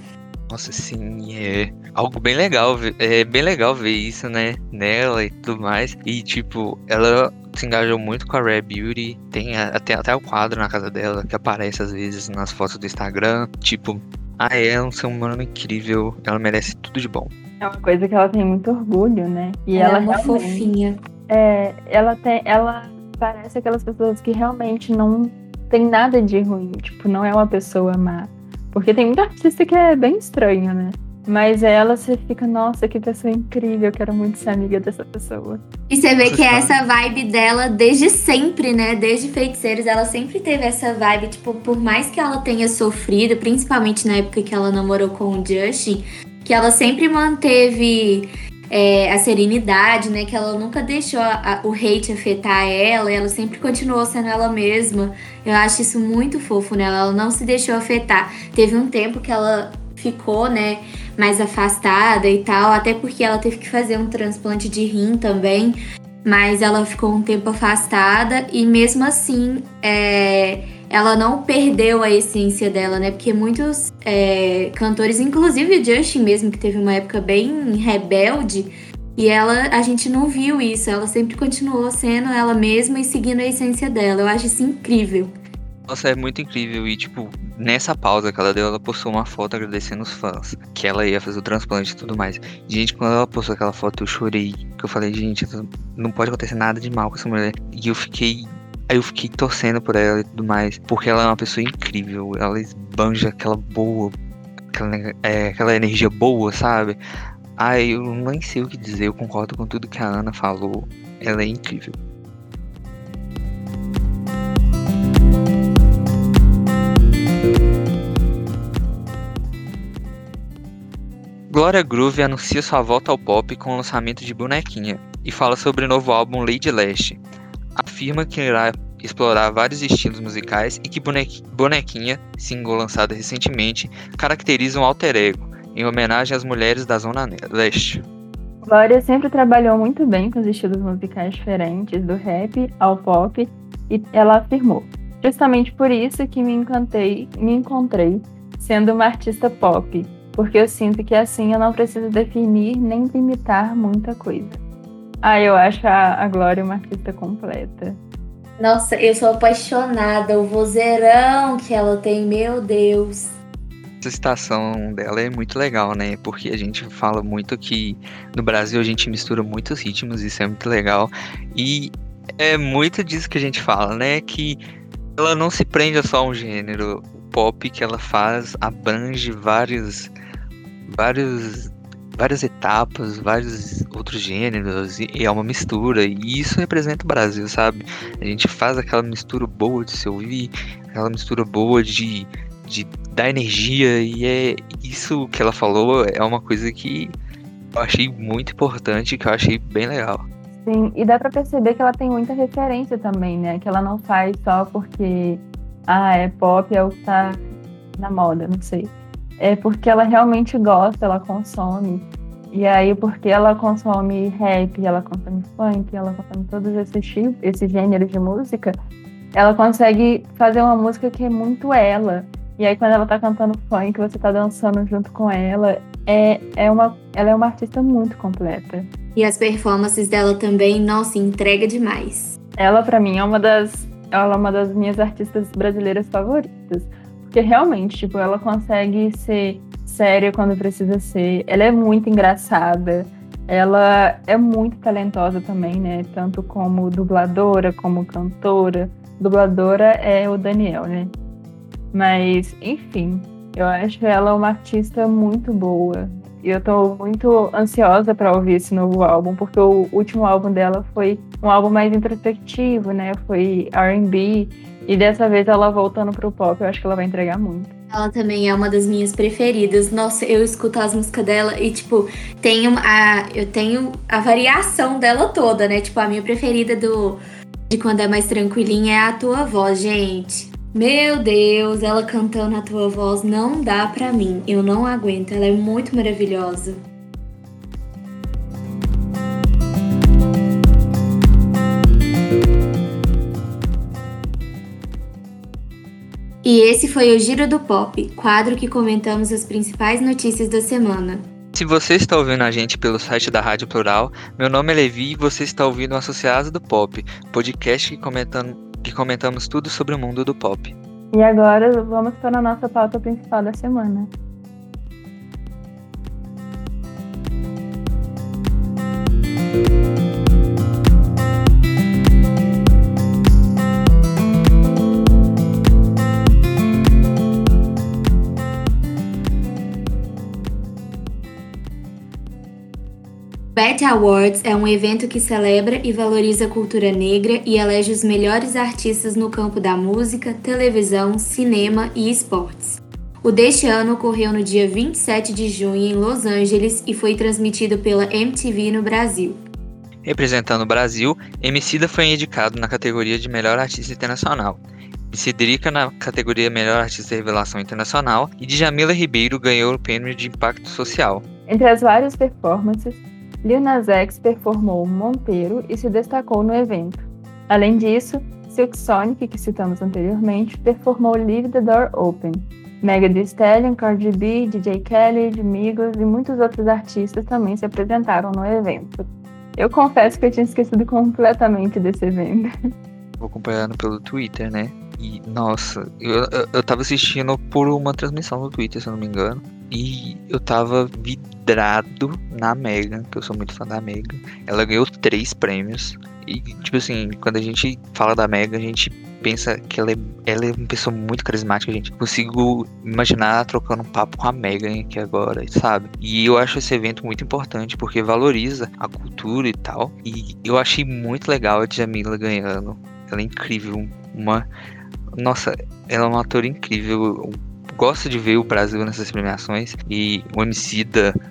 Nossa, sim, é algo bem legal. É bem legal ver isso, né? Nela e tudo mais. E, tipo, ela se engajou muito com a Rare Beauty. Tem até, até o quadro na casa dela que aparece às vezes nas fotos do Instagram. Tipo, ah, é um ser humano incrível. Ela merece tudo de bom. É uma coisa que ela tem muito orgulho, né? E ela, ela é uma fofinha. É, ela tem. Ela parece aquelas pessoas que realmente não tem nada de ruim. Tipo, não é uma pessoa má. Porque tem muita artista que é bem estranho, né? Mas ela você fica, nossa, que pessoa incrível, eu quero muito ser amiga dessa pessoa. E você vê que é essa vibe dela desde sempre, né? Desde Feiticeiros, ela sempre teve essa vibe, tipo, por mais que ela tenha sofrido, principalmente na época que ela namorou com o Justin, que ela sempre manteve é, a serenidade, né? Que ela nunca deixou a, a, o hate afetar ela, ela sempre continuou sendo ela mesma. Eu acho isso muito fofo, né? Ela não se deixou afetar. Teve um tempo que ela ficou, né, mais afastada e tal, até porque ela teve que fazer um transplante de rim também. Mas ela ficou um tempo afastada e mesmo assim é, ela não perdeu a essência dela, né? Porque muitos é, cantores, inclusive Justin mesmo, que teve uma época bem rebelde, e ela, a gente não viu isso. Ela sempre continuou sendo ela mesma e seguindo a essência dela. Eu acho isso incrível. Nossa, é muito incrível. E, tipo, nessa pausa que ela deu, ela postou uma foto agradecendo os fãs. Que ela ia fazer o transplante e tudo mais. Gente, quando ela postou aquela foto, eu chorei. Que eu falei, gente, não pode acontecer nada de mal com essa mulher. E eu fiquei Aí eu fiquei torcendo por ela e tudo mais. Porque ela é uma pessoa incrível. Ela esbanja aquela boa. Aquela, é, aquela energia boa, sabe? Ai, eu nem sei o que dizer. Eu concordo com tudo que a Ana falou. Ela é incrível. Glória Groove anuncia sua volta ao pop com o lançamento de Bonequinha e fala sobre o novo álbum Lady Leste afirma que irá explorar vários estilos musicais e que Bonequinha, single lançado recentemente, caracteriza um alter ego, em homenagem às mulheres da Zona Leste. Glória sempre trabalhou muito bem com os estilos musicais diferentes, do rap ao pop, e ela afirmou: justamente por isso que me encantei, me encontrei sendo uma artista pop, porque eu sinto que assim eu não preciso definir nem limitar muita coisa. Ah, eu acho a, a Glória uma artista completa. Nossa, eu sou apaixonada. O vozeirão que ela tem, meu Deus. Essa citação dela é muito legal, né? Porque a gente fala muito que no Brasil a gente mistura muitos ritmos, isso é muito legal. E é muito disso que a gente fala, né? Que ela não se prende a só um gênero. O pop que ela faz abrange vários, vários várias etapas, vários outros gêneros, e, é uma mistura, e isso representa o Brasil, sabe? A gente faz aquela mistura boa de se ouvir, aquela mistura boa de, de dar energia, e é isso que ela falou é uma coisa que eu achei muito importante, que eu achei bem legal. Sim, e dá pra perceber que ela tem muita referência também, né? Que ela não faz só porque, ah, é pop, é o que tá na moda, não sei é porque ela realmente gosta, ela consome. E aí, porque ela consome rap, ela consome funk, ela consome todos esses tipos, esses gêneros de música, ela consegue fazer uma música que é muito ela. E aí, quando ela tá cantando funk, você tá dançando junto com ela, é, é uma, ela é uma artista muito completa. E as performances dela também, nossa, entrega demais. Ela, para mim, é uma das, ela é uma das minhas artistas brasileiras favoritas porque realmente, tipo, ela consegue ser séria quando precisa ser. Ela é muito engraçada. Ela é muito talentosa também, né? Tanto como dubladora, como cantora. Dubladora é o Daniel, né? Mas, enfim, eu acho ela uma artista muito boa. E eu tô muito ansiosa para ouvir esse novo álbum, porque o último álbum dela foi um álbum mais introspectivo, né? Foi R&B e dessa vez ela voltando pro pop, eu acho que ela vai entregar muito. Ela também é uma das minhas preferidas. Nossa, eu escuto as músicas dela e, tipo, tenho a, eu tenho a variação dela toda, né? Tipo, a minha preferida do de quando é mais tranquilinha é a tua voz, gente. Meu Deus, ela cantando a tua voz não dá pra mim. Eu não aguento, ela é muito maravilhosa. E esse foi o Giro do Pop, quadro que comentamos as principais notícias da semana. Se você está ouvindo a gente pelo site da Rádio Plural, meu nome é Levi e você está ouvindo o Associado do Pop, podcast que, comentando, que comentamos tudo sobre o mundo do pop. E agora vamos para a nossa pauta principal da semana. BET Awards é um evento que celebra e valoriza a cultura negra e elege os melhores artistas no campo da música, televisão, cinema e esportes. O deste ano ocorreu no dia 27 de junho em Los Angeles e foi transmitido pela MTV no Brasil. Representando o Brasil, Emicida foi indicado na categoria de Melhor Artista Internacional, Drica na categoria Melhor Artista Revelação Internacional e Djamila Ribeiro ganhou o prêmio de Impacto Social. Entre as várias performances, Lil Nas X performou Monteiro e se destacou no evento. Além disso, Silk Sonic, que citamos anteriormente, performou Leave the Door Open. Mega Thee Stallion, Cardi B, DJ Khaled, Migos e muitos outros artistas também se apresentaram no evento. Eu confesso que eu tinha esquecido completamente desse evento. Vou acompanhando pelo Twitter, né? E, nossa, eu, eu, eu tava assistindo por uma transmissão no Twitter, se eu não me engano. E eu tava vidrado na Megan, que eu sou muito fã da Megan. Ela ganhou três prêmios. E, tipo assim, quando a gente fala da Megan, a gente pensa que ela é, ela é uma pessoa muito carismática, gente. Consigo imaginar trocando um papo com a Megan aqui agora, sabe? E eu acho esse evento muito importante porque valoriza a cultura e tal. E eu achei muito legal a Jamila ganhando. Ela é incrível. Uma. Nossa, ela é uma atora incrível gosto de ver o Brasil nessas premiações e o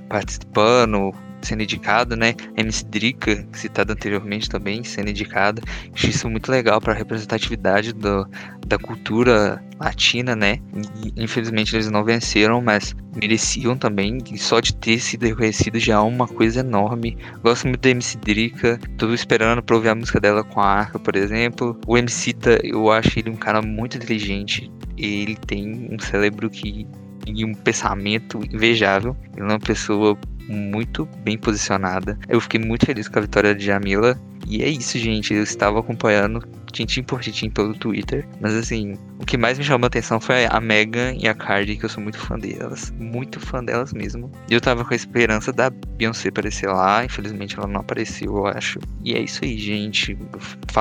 participando, sendo indicado, né? MC Drica, citado anteriormente também, sendo indicado. Acho isso muito legal para a representatividade do, da cultura latina, né? E, infelizmente eles não venceram, mas mereciam também. E só de ter sido reconhecido já é uma coisa enorme. Gosto muito da MC Drica, tô esperando pra ouvir a música dela com a Arca, por exemplo. O MC da, eu acho ele um cara muito inteligente. Ele tem um cérebro que e um pensamento invejável. Ele é uma pessoa muito bem posicionada. Eu fiquei muito feliz com a vitória de Jamila. E é isso, gente. Eu estava acompanhando tintim por tintim pelo Twitter. Mas assim, o que mais me chamou a atenção foi a Megan e a Cardi, que eu sou muito fã delas. Muito fã delas mesmo. E eu tava com a esperança da Beyoncé aparecer lá. Infelizmente ela não apareceu, eu acho. E é isso aí, gente.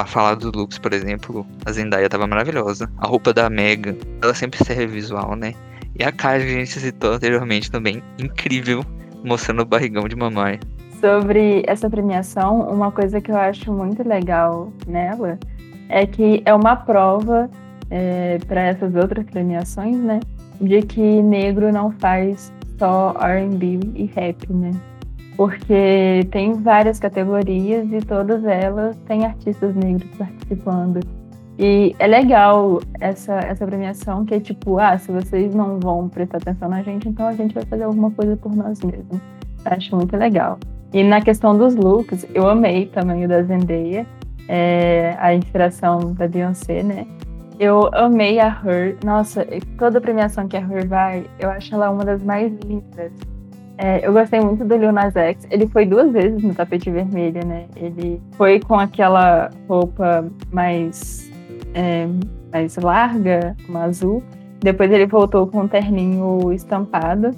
Falar do looks, por exemplo, a Zendaya tava maravilhosa. A roupa da Megan, ela sempre serve visual, né? E a Cardi, que a gente citou anteriormente também, incrível mostrando o barrigão de mamãe. Sobre essa premiação, uma coisa que eu acho muito legal nela é que é uma prova é, para essas outras premiações, né? De que negro não faz só R&B e rap, né? Porque tem várias categorias e todas elas têm artistas negros participando. E é legal essa, essa premiação que é tipo, ah, se vocês não vão prestar atenção na gente, então a gente vai fazer alguma coisa por nós mesmos. Acho muito legal. E na questão dos looks, eu amei também o da Zendaya, é, a inspiração da Beyoncé, né? Eu amei a Her. Nossa, toda premiação que a Her vai, eu acho ela uma das mais lindas. É, eu gostei muito do Lil Nas X. Ele foi duas vezes no tapete vermelho, né? Ele foi com aquela roupa mais é, mais larga, uma azul. Depois ele voltou com um terninho estampado.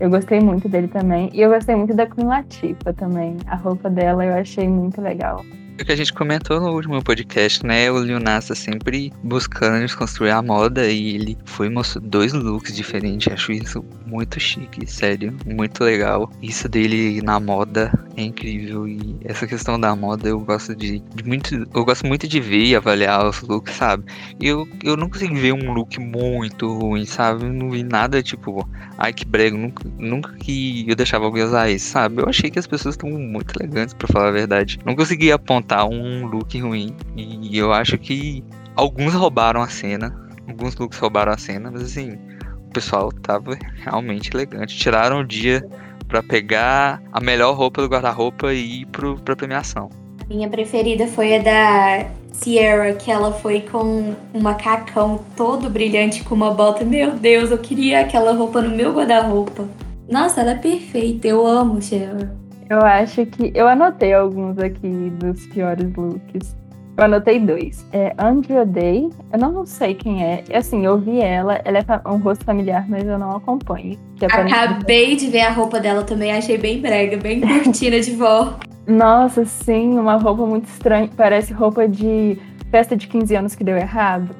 Eu gostei muito dele também. E eu gostei muito da Queen Latifah também. A roupa dela eu achei muito legal. O que a gente comentou no último podcast, né? O Nas tá sempre buscando desconstruir a moda e ele foi mostrou dois looks diferentes. Acho isso muito chique, sério, muito legal. Isso dele na moda é incrível e essa questão da moda eu gosto de, de muito, eu gosto muito de ver e avaliar os looks, sabe? Eu, eu não consegui ver um look muito ruim, sabe? Eu não vi nada tipo, ai que brega, nunca, nunca que eu deixava alguém usar isso, sabe? Eu achei que as pessoas estão muito elegantes, para falar a verdade. Não consegui apontar um look ruim e eu acho que alguns roubaram a cena, alguns looks roubaram a cena, mas assim, o pessoal tava realmente elegante. Tiraram o dia para pegar a melhor roupa do guarda-roupa e ir pro, pra premiação. Minha preferida foi a da Sierra, que ela foi com um macacão todo brilhante com uma bota. Meu Deus, eu queria aquela roupa no meu guarda-roupa. Nossa, ela é perfeita, eu amo Sierra. Eu acho que. Eu anotei alguns aqui dos piores looks. Eu anotei dois. É Andrea Day, eu não sei quem é. Assim, eu vi ela, ela é um rosto familiar, mas eu não acompanho. É Acabei de ver a roupa dela também, achei bem brega, bem cortina de vó. Nossa, sim, uma roupa muito estranha. Parece roupa de festa de 15 anos que deu errado.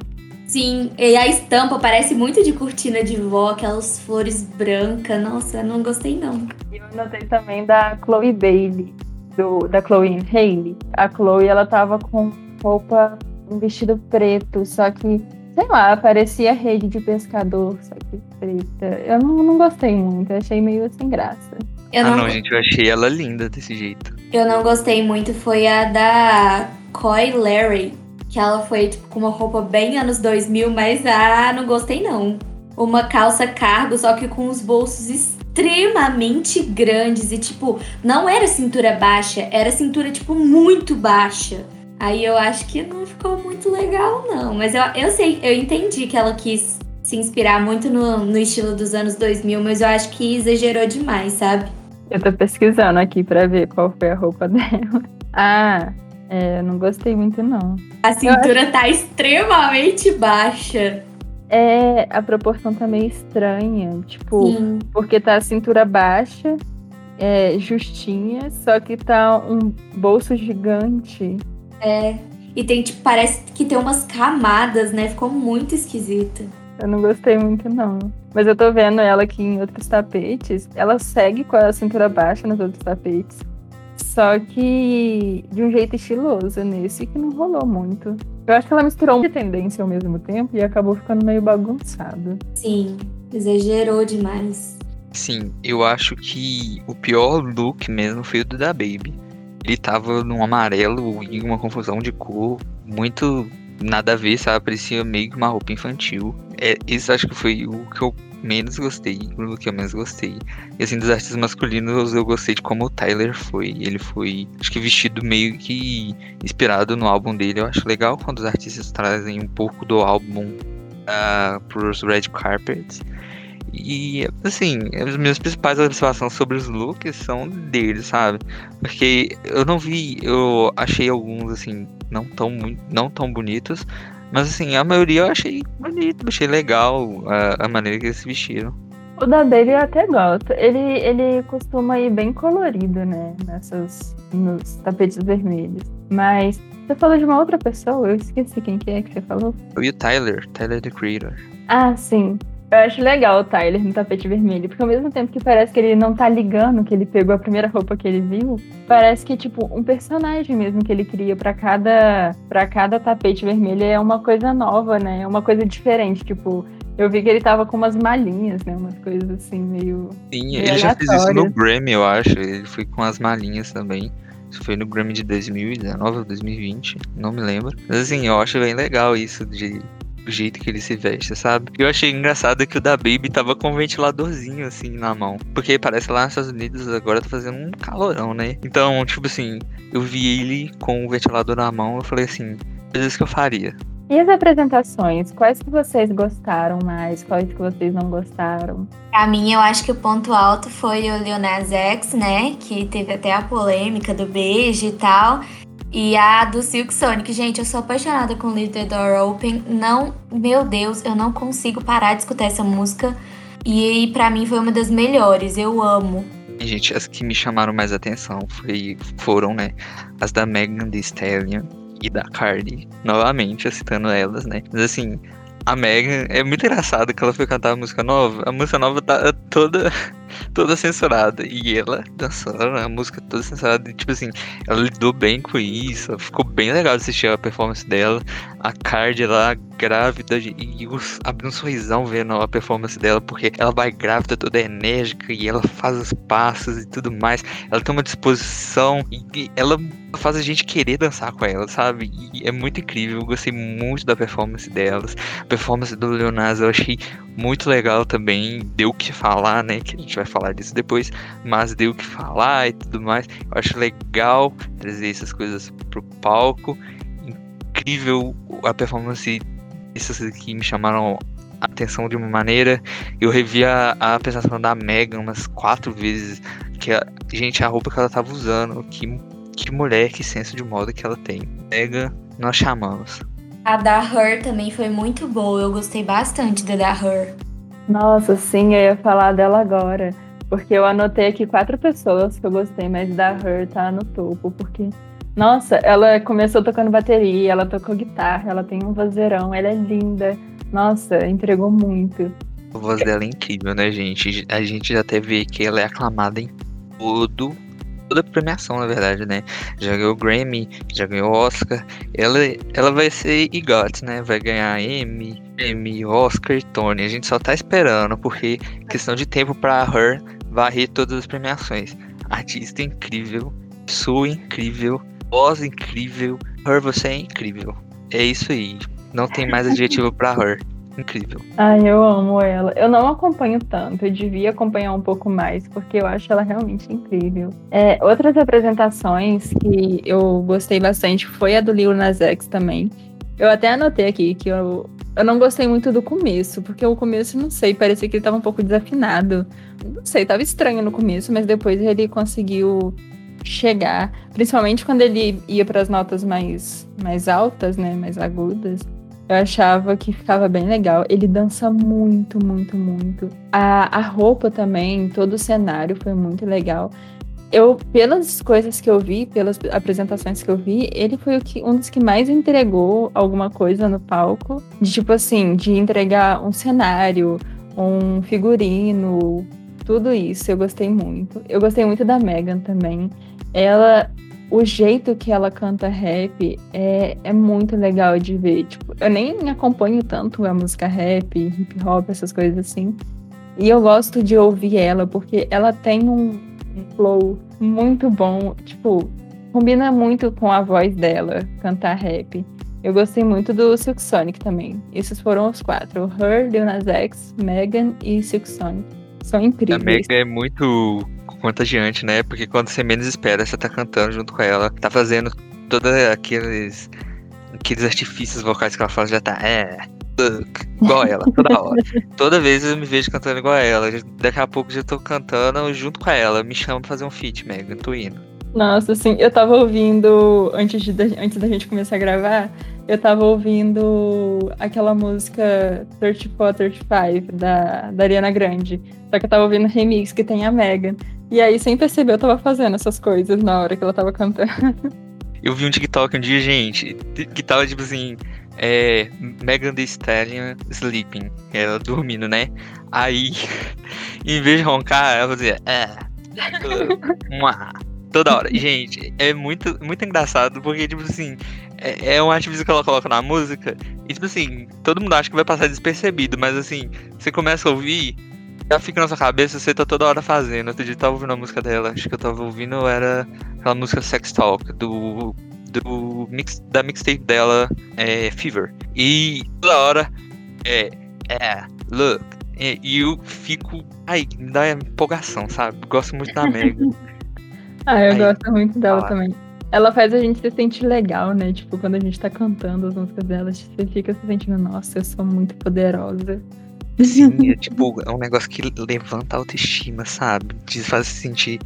Sim, e a estampa parece muito de cortina de vó, aquelas flores brancas. Nossa, não gostei não. Eu anotei também da Chloe Bailey, do, da Chloe Haley. A Chloe, ela tava com roupa, um vestido preto, só que, sei lá, parecia rede de pescador, só que preta. Eu não, não gostei muito, achei meio sem graça. Eu ah, não... não, gente, eu achei ela linda desse jeito. Eu não gostei muito, foi a da Coy Larry, que ela foi tipo, com uma roupa bem anos 2000, mas ah, não gostei não. Uma calça cargo, só que com os bolsos extremamente grandes e tipo, não era cintura baixa, era cintura tipo muito baixa. Aí eu acho que não ficou muito legal, não. Mas eu, eu sei, eu entendi que ela quis se inspirar muito no, no estilo dos anos 2000, mas eu acho que exagerou demais, sabe? Eu tô pesquisando aqui pra ver qual foi a roupa dela. Ah, é, não gostei muito, não. A cintura tá extremamente baixa. É, a proporção tá meio estranha. Tipo, Sim. porque tá a cintura baixa, é, justinha, só que tá um bolso gigante. É. E tem, tipo, parece que tem umas camadas, né? Ficou muito esquisita. Eu não gostei muito, não. Mas eu tô vendo ela aqui em outros tapetes. Ela segue com a cintura baixa nos outros tapetes. Só que de um jeito estiloso nesse que não rolou muito. Eu acho que ela misturou de tendência ao mesmo tempo e acabou ficando meio bagunçado. Sim, exagerou demais. Sim, eu acho que o pior look mesmo foi o do da Baby. Ele tava num amarelo e uma confusão de cor muito nada a ver, sabe? Parecia meio que uma roupa infantil. É, isso acho que foi o que eu menos gostei, o que eu menos gostei. E assim, dos artistas masculinos, eu gostei de como o Tyler foi. Ele foi, acho que vestido meio que inspirado no álbum dele. Eu acho legal quando os artistas trazem um pouco do álbum uh, pros red carpets. E, assim, as minhas principais observações sobre os looks são deles, sabe? Porque eu não vi, eu achei alguns, assim, não tão, não tão bonitos, mas, assim, a maioria eu achei bonito, achei legal a, a maneira que eles se vestiram. O da Baby eu até gosto. Ele, ele costuma ir bem colorido, né? Nessas, nos tapetes vermelhos. Mas você falou de uma outra pessoa, eu esqueci quem que é que você falou. E o Tyler, Tyler the Creator. Ah, sim. Eu acho legal o Tyler no tapete vermelho, porque ao mesmo tempo que parece que ele não tá ligando que ele pegou a primeira roupa que ele viu, parece que tipo um personagem mesmo que ele cria para cada para cada tapete vermelho é uma coisa nova, né? É uma coisa diferente, tipo, eu vi que ele tava com umas malinhas, né? Umas coisas assim meio Sim, meio ele já fez isso no Grammy, eu acho. Ele foi com as malinhas também. Isso foi no Grammy de 2019 ou 2020, não me lembro. Mas assim, eu acho bem legal isso de jeito que ele se veste, sabe? Eu achei engraçado que o da Baby tava com um ventiladorzinho assim na mão. Porque parece lá nos Estados Unidos agora tá fazendo um calorão, né? Então, tipo assim, eu vi ele com o ventilador na mão, eu falei assim, isso que eu faria. E as apresentações, quais que vocês gostaram mais, quais que vocês não gostaram? Pra mim, eu acho que o ponto alto foi o Nas X, né? Que teve até a polêmica do beijo e tal. E a do Silk Sonic, gente, eu sou apaixonada com Leave the Door Open. Não, meu Deus, eu não consigo parar de escutar essa música. E para mim foi uma das melhores, eu amo. Gente, as que me chamaram mais atenção foi, foram, né, as da Megan Thee Stallion e da Cardi, novamente, citando elas, né. Mas assim, a Megan é muito engraçado que ela foi cantar a música nova. A música nova tá toda toda censurada e ela dançando a música toda censurada. E, tipo assim, ela lidou bem com isso. Ficou bem legal assistir a performance dela. A Card lá grávida e os, abriu um sorrisão vendo a performance dela, porque ela vai grávida, toda enérgica e ela faz os passos e tudo mais. Ela tem uma disposição e ela faz a gente querer dançar com ela, sabe? E é muito incrível. Eu gostei muito da performance delas. Performance do Leonardo eu achei muito legal também. Deu o que falar, né? Que a gente vai falar disso depois. Mas deu o que falar e tudo mais. Eu acho legal trazer essas coisas pro palco. Incrível a performance essas aqui me chamaram a atenção de uma maneira. Eu revi a, a apresentação da Megan umas quatro vezes. Que a, gente, a roupa que ela tava usando, que, que mulher, que senso de moda que ela tem. Megan, nós chamamos. A da Her também foi muito boa. Eu gostei bastante da da Her. Nossa, sim, eu ia falar dela agora. Porque eu anotei aqui quatro pessoas que eu gostei, mas da Her tá no topo, porque nossa, ela começou tocando bateria, ela tocou guitarra, ela tem um vozeirão, ela é linda. Nossa, entregou muito. A voz dela é incrível, né, gente? A gente já até vê que ela é aclamada em todo toda premiação, na verdade, né? Já ganhou Grammy, já ganhou Oscar. Ela, ela vai ser EGOT, né? Vai ganhar Emmy, Emmy, Oscar e Tony. A gente só tá esperando, porque questão de tempo pra Her varrer todas as premiações. Artista incrível, sua incrível, voz incrível. Her, você é incrível. É isso aí. Não tem mais adjetivo pra Her. Incrível. Ai, eu amo ela. Eu não acompanho tanto, eu devia acompanhar um pouco mais, porque eu acho ela realmente incrível. É, outras apresentações que eu gostei bastante foi a do Lil Nas X também. Eu até anotei aqui que eu, eu não gostei muito do começo, porque o começo, não sei, parecia que ele tava um pouco desafinado. Não sei, tava estranho no começo, mas depois ele conseguiu chegar, principalmente quando ele ia para as notas mais, mais altas, né, mais agudas. Eu achava que ficava bem legal. Ele dança muito, muito, muito. A, a roupa também, todo o cenário foi muito legal. Eu, pelas coisas que eu vi, pelas apresentações que eu vi, ele foi que, um dos que mais entregou alguma coisa no palco. De tipo assim, de entregar um cenário, um figurino, tudo isso. Eu gostei muito. Eu gostei muito da Megan também ela o jeito que ela canta rap é, é muito legal de ver. Tipo, eu nem acompanho tanto a música rap, hip hop, essas coisas assim. E eu gosto de ouvir ela porque ela tem um, flow muito bom. Tipo, combina muito com a voz dela cantar rap. Eu gostei muito do Silk Sonic também. Esses foram os quatro: Her, Lil Nas X, Megan e Silk Sonic. São incríveis. A Megan é muito contagiante, né? Porque quando você menos espera, você tá cantando junto com ela, tá fazendo todos aqueles aqueles artifícios vocais que ela faz, já tá, é, igual ela, toda hora. toda vez eu me vejo cantando igual a ela. Daqui a pouco já tô cantando junto com ela. Me chama pra fazer um feat, Megan, tô indo. Nossa, assim, eu tava ouvindo, antes, de, antes da gente começar a gravar, eu tava ouvindo aquela música 34, 35 da, da Ariana Grande. Só que eu tava ouvindo remix que tem a Megan. E aí, sem perceber, eu tava fazendo essas coisas na hora que ela tava cantando. Eu vi um TikTok um dia, gente, que tava tipo assim. É, Megan Thee Stallion sleeping, ela dormindo, né? Aí, em vez de roncar, ela fazia. É, toda hora. Gente, é muito, muito engraçado porque, tipo assim, é, é um artifício que ela coloca na música e, tipo assim, todo mundo acha que vai passar despercebido, mas assim, você começa a ouvir já fica na sua cabeça, você tá toda hora fazendo. Outro dia eu tava ouvindo a música dela, acho que eu tava ouvindo era aquela música Sex Talk, do, do mix, da mixtape dela, é, Fever. E toda hora, é, é, look, e, e eu fico, ai, me dá empolgação, sabe? Gosto muito da Meg. ah, eu gosto muito dela fala. também. Ela faz a gente se sentir legal, né? Tipo, quando a gente tá cantando as músicas dela, você fica se sentindo, nossa, eu sou muito poderosa. Sim, é tipo, é um negócio que levanta a autoestima, sabe? Te faz se sentir,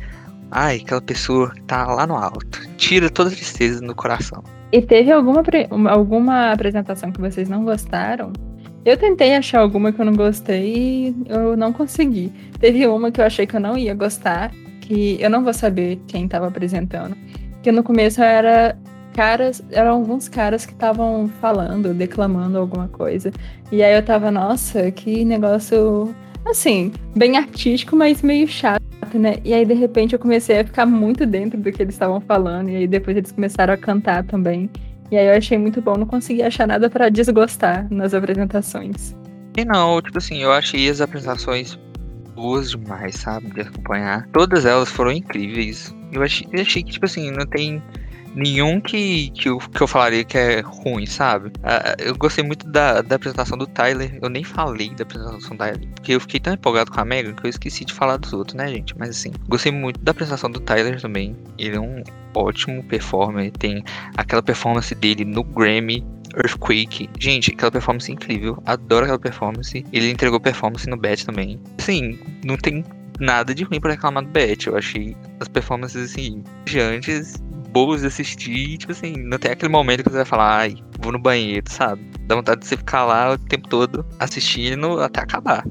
ai, aquela pessoa que tá lá no alto. Tira toda a tristeza no coração. E teve alguma, alguma apresentação que vocês não gostaram? Eu tentei achar alguma que eu não gostei e eu não consegui. Teve uma que eu achei que eu não ia gostar, que eu não vou saber quem tava apresentando. Que no começo era caras, eram alguns caras que estavam falando, declamando alguma coisa. E aí eu tava, nossa, que negócio assim, bem artístico, mas meio chato, né? E aí de repente eu comecei a ficar muito dentro do que eles estavam falando e aí depois eles começaram a cantar também. E aí eu achei muito bom, não consegui achar nada para desgostar nas apresentações. E não, tipo assim, eu achei as apresentações boas demais, sabe? De acompanhar. Todas elas foram incríveis. Eu achei, eu achei que, tipo assim, não tem nenhum que, que, eu, que eu falaria que é ruim, sabe? Uh, eu gostei muito da, da apresentação do Tyler. Eu nem falei da apresentação do Tyler, porque eu fiquei tão empolgado com a Megan que eu esqueci de falar dos outros, né, gente? Mas assim, gostei muito da apresentação do Tyler também. Ele é um ótimo performer. Tem aquela performance dele no Grammy Earthquake. Gente, aquela performance incrível. Adoro aquela performance. Ele entregou performance no Bet também. Sim, não tem nada de ruim para reclamar do Bet. Eu achei as performances assim, gigantes boas de assistir, tipo assim, não tem aquele momento que você vai falar, ai, vou no banheiro, sabe? Dá vontade de você ficar lá o tempo todo assistindo até acabar.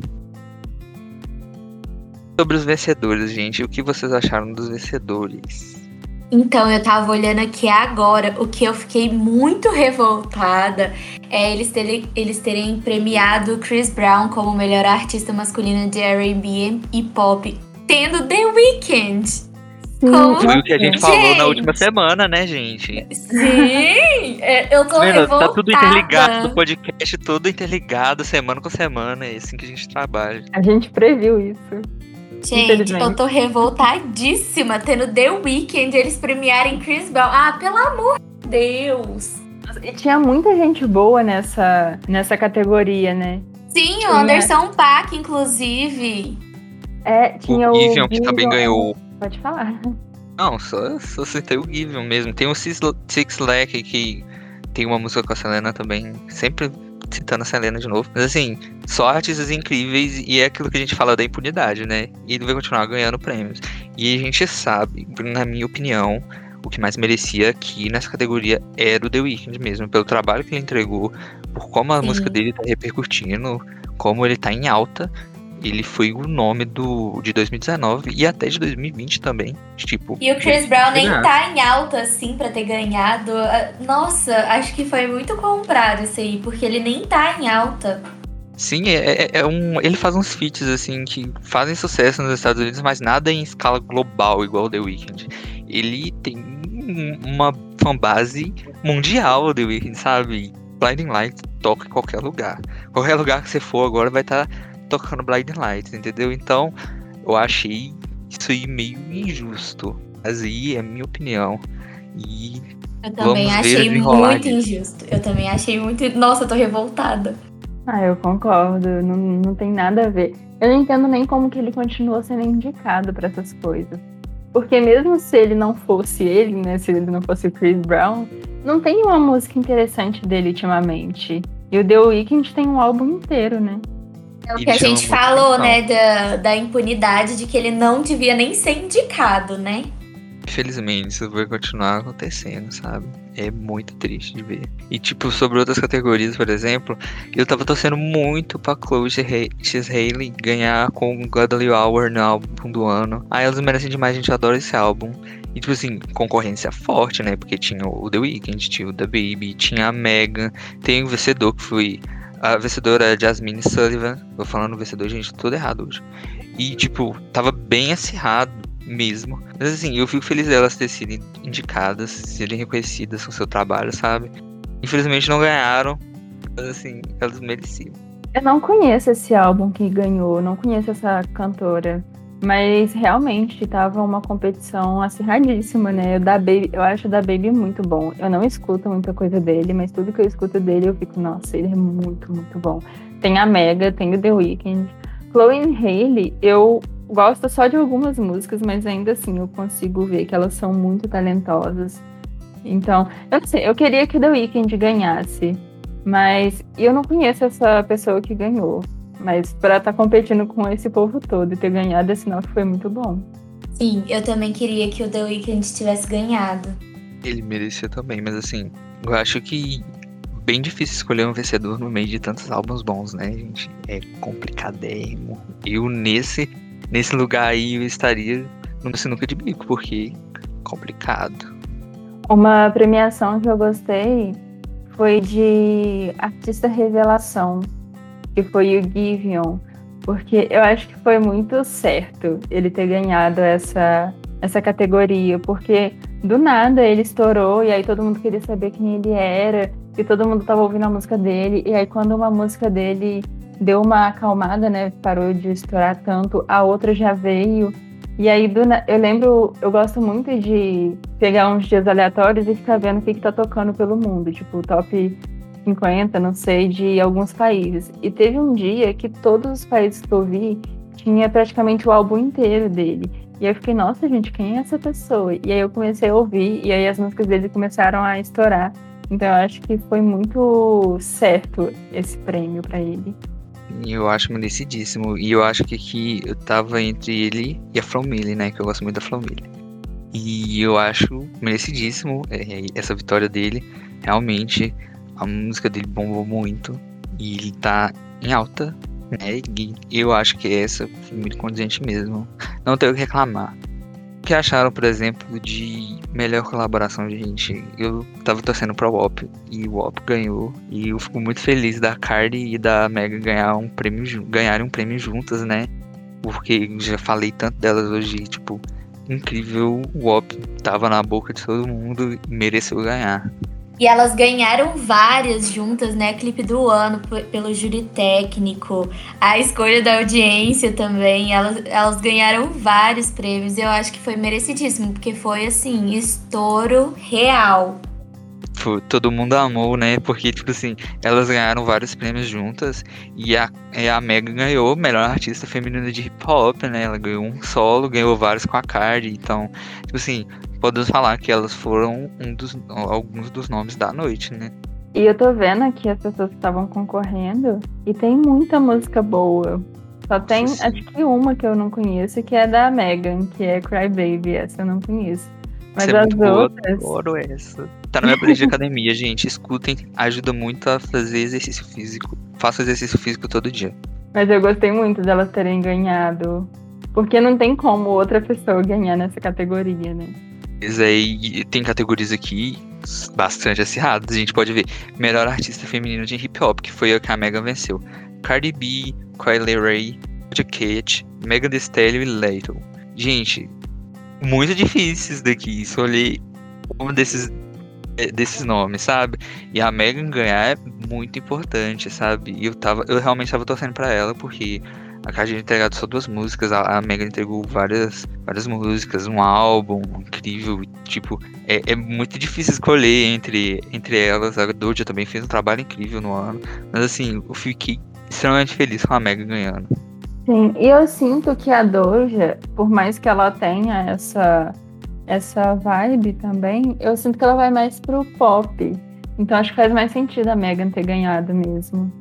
Sobre os vencedores, gente, o que vocês acharam dos vencedores? Então, eu tava olhando aqui agora, o que eu fiquei muito revoltada é eles terem, eles terem premiado Chris Brown como melhor artista masculina de R&B e pop, tendo The Weeknd. Como? Foi o que a gente, gente, falou na última semana, né, gente? Sim! É, eu tô Vendo, revoltada. Tá tudo interligado no podcast, tudo interligado, semana com semana. É assim que a gente trabalha. A gente previu isso. Gente, eu tô revoltadíssima tendo The Weeknd eles premiarem Chris Brown. Ah, pelo amor de Deus! E tinha muita gente boa nessa, nessa categoria, né? Sim, o Anderson Paak, inclusive. É, tinha o. Givion, que também ganhou Pode falar. Não, só, só citei o Givion mesmo. Tem o Six, Six Lack que tem uma música com a Selena também. Sempre citando a Selena de novo. Mas assim, só artistas incríveis e é aquilo que a gente fala da impunidade, né? E ele vai continuar ganhando prêmios. E a gente sabe, na minha opinião, o que mais merecia aqui nessa categoria era o The Weeknd mesmo, pelo trabalho que ele entregou, por como a Sim. música dele tá repercutindo, como ele tá em alta ele foi o nome do de 2019 e até de 2020 também. Tipo. E o Chris Brown nem tá em alta assim para ter ganhado. Ah, nossa, acho que foi muito comprado isso aí, porque ele nem tá em alta. Sim, é, é, é um. Ele faz uns feats assim que fazem sucesso nos Estados Unidos, mas nada em escala global, igual o The Weeknd. Ele tem uma fanbase mundial, The Weeknd, sabe? Blinding Lights toca em qualquer lugar. Qualquer lugar que você for agora vai estar tá tocando Blind Lights, entendeu? Então, eu achei isso aí meio injusto. Mas aí é a minha opinião. E eu também achei muito injusto. Eu também achei muito. Nossa, eu tô revoltada. Ah, eu concordo. Não, não tem nada a ver. Eu não entendo nem como que ele continua sendo indicado para essas coisas. Porque mesmo se ele não fosse ele, né? Se ele não fosse o Chris Brown, não tem uma música interessante dele ultimamente. E o The Weeknd tem um álbum inteiro, né? É o que a gente falou, né, da, da impunidade de que ele não devia nem ser indicado, né? Infelizmente, isso vai continuar acontecendo, sabe? É muito triste de ver. E, tipo, sobre outras categorias, por exemplo, eu tava torcendo muito pra Chloe X Haley ganhar com Godly Hour no álbum do ano. Aí elas merecem demais, a gente adora esse álbum. E, tipo assim, concorrência forte, né? Porque tinha o The Weeknd, tinha o The Baby, tinha a Megan, tem o vencedor que foi a vencedora é Jasmine Sullivan. Vou falando vencedor, gente, tudo errado hoje. E, tipo, tava bem acirrado mesmo. Mas assim, eu fico feliz delas terem sido indicadas, serem reconhecidas com seu trabalho, sabe? Infelizmente não ganharam, mas assim, elas mereciam. Eu não conheço esse álbum que ganhou, não conheço essa cantora. Mas realmente tava uma competição acirradíssima, né? O da Baby, eu acho o da Baby muito bom. Eu não escuto muita coisa dele, mas tudo que eu escuto dele eu fico, nossa, ele é muito, muito bom. Tem a Mega, tem o The Weeknd. Chloe Haley, eu gosto só de algumas músicas, mas ainda assim eu consigo ver que elas são muito talentosas. Então, eu não sei, eu queria que o The Weeknd ganhasse, mas eu não conheço essa pessoa que ganhou. Mas para estar tá competindo com esse povo todo e ter ganhado esse sinal que foi muito bom. Sim, eu também queria que o The Weeknd tivesse ganhado. Ele merecia também, mas assim, eu acho que bem difícil escolher um vencedor no meio de tantos álbuns bons, né, gente? É complicadérrimo. Eu nesse nesse lugar aí eu estaria numa sinuca de bico, porque complicado. Uma premiação que eu gostei foi de artista revelação, que foi o Givion, porque eu acho que foi muito certo ele ter ganhado essa, essa categoria, porque do nada ele estourou e aí todo mundo queria saber quem ele era, e todo mundo tava ouvindo a música dele, e aí quando uma música dele deu uma acalmada, né, parou de estourar tanto, a outra já veio. E aí, eu lembro, eu gosto muito de pegar uns dias aleatórios e ficar vendo o que, que tá tocando pelo mundo, tipo, top 50, não sei, de alguns países. E teve um dia que todos os países que eu vi tinha praticamente o álbum inteiro dele. E eu fiquei, nossa, gente, quem é essa pessoa? E aí eu comecei a ouvir, e aí as músicas dele começaram a estourar. Então eu acho que foi muito certo esse prêmio para ele. Eu acho merecidíssimo. E eu acho que aqui eu tava entre ele e a Flomilly, né? Que eu gosto muito da Flomilly. E eu acho merecidíssimo é, essa vitória dele. Realmente, a música dele bombou muito. E ele tá em alta, né? E eu acho que essa foi muito condizente mesmo. Não tenho o que reclamar que acharam, por exemplo, de melhor colaboração, gente? Eu tava torcendo pra WOP e o WOP ganhou. E eu fico muito feliz da Cardi e da Mega ganhar um prêmio, ganharem um prêmio juntas, né? Porque já falei tanto delas hoje, tipo, incrível. O WOP tava na boca de todo mundo e mereceu ganhar. E elas ganharam várias juntas, né? Clipe do ano pelo júri técnico, a escolha da audiência também. Elas, elas ganharam vários prêmios eu acho que foi merecidíssimo, porque foi assim, estouro real. Todo mundo amou, né? Porque, tipo assim, elas ganharam vários prêmios juntas e a, e a Mega ganhou melhor artista feminina de hip hop, né? Ela ganhou um solo, ganhou vários com a Cardi. Então, tipo assim, podemos falar que elas foram um dos, alguns dos nomes da noite, né? E eu tô vendo aqui as pessoas que estavam concorrendo e tem muita música boa. Só tem, Sim. acho que uma que eu não conheço, que é da Megan, que é Cry Baby. Essa eu não conheço. Mas Essa é as outras. Boa, adoro essa. Tá na minha playlist de academia, gente. Escutem, ajuda muito a fazer exercício físico. Faço exercício físico todo dia. Mas eu gostei muito delas terem ganhado. Porque não tem como outra pessoa ganhar nessa categoria, né? Mas aí tem categorias aqui bastante acirradas. A gente pode ver melhor artista feminino de hip hop, que foi a que a Megan venceu. Cardi B, Kylie Ray, Cat, Megan Thee Stallion e Leito. Gente, muito difíceis daqui. Só olhei um desses é, desses nomes, sabe? E a Megan ganhar é muito importante, sabe? E eu tava, eu realmente tava torcendo para ela porque a Caixa entregado só duas músicas, a, a Megan entregou várias, várias músicas, um álbum incrível. Tipo, é, é, muito difícil escolher entre, entre elas. A Doja também fez um trabalho incrível no ano. Mas assim, eu fiquei extremamente feliz com a Megan ganhando. Sim, e eu sinto que a Doja, por mais que ela tenha essa, essa vibe também, eu sinto que ela vai mais pro pop. Então acho que faz mais sentido a Megan ter ganhado mesmo.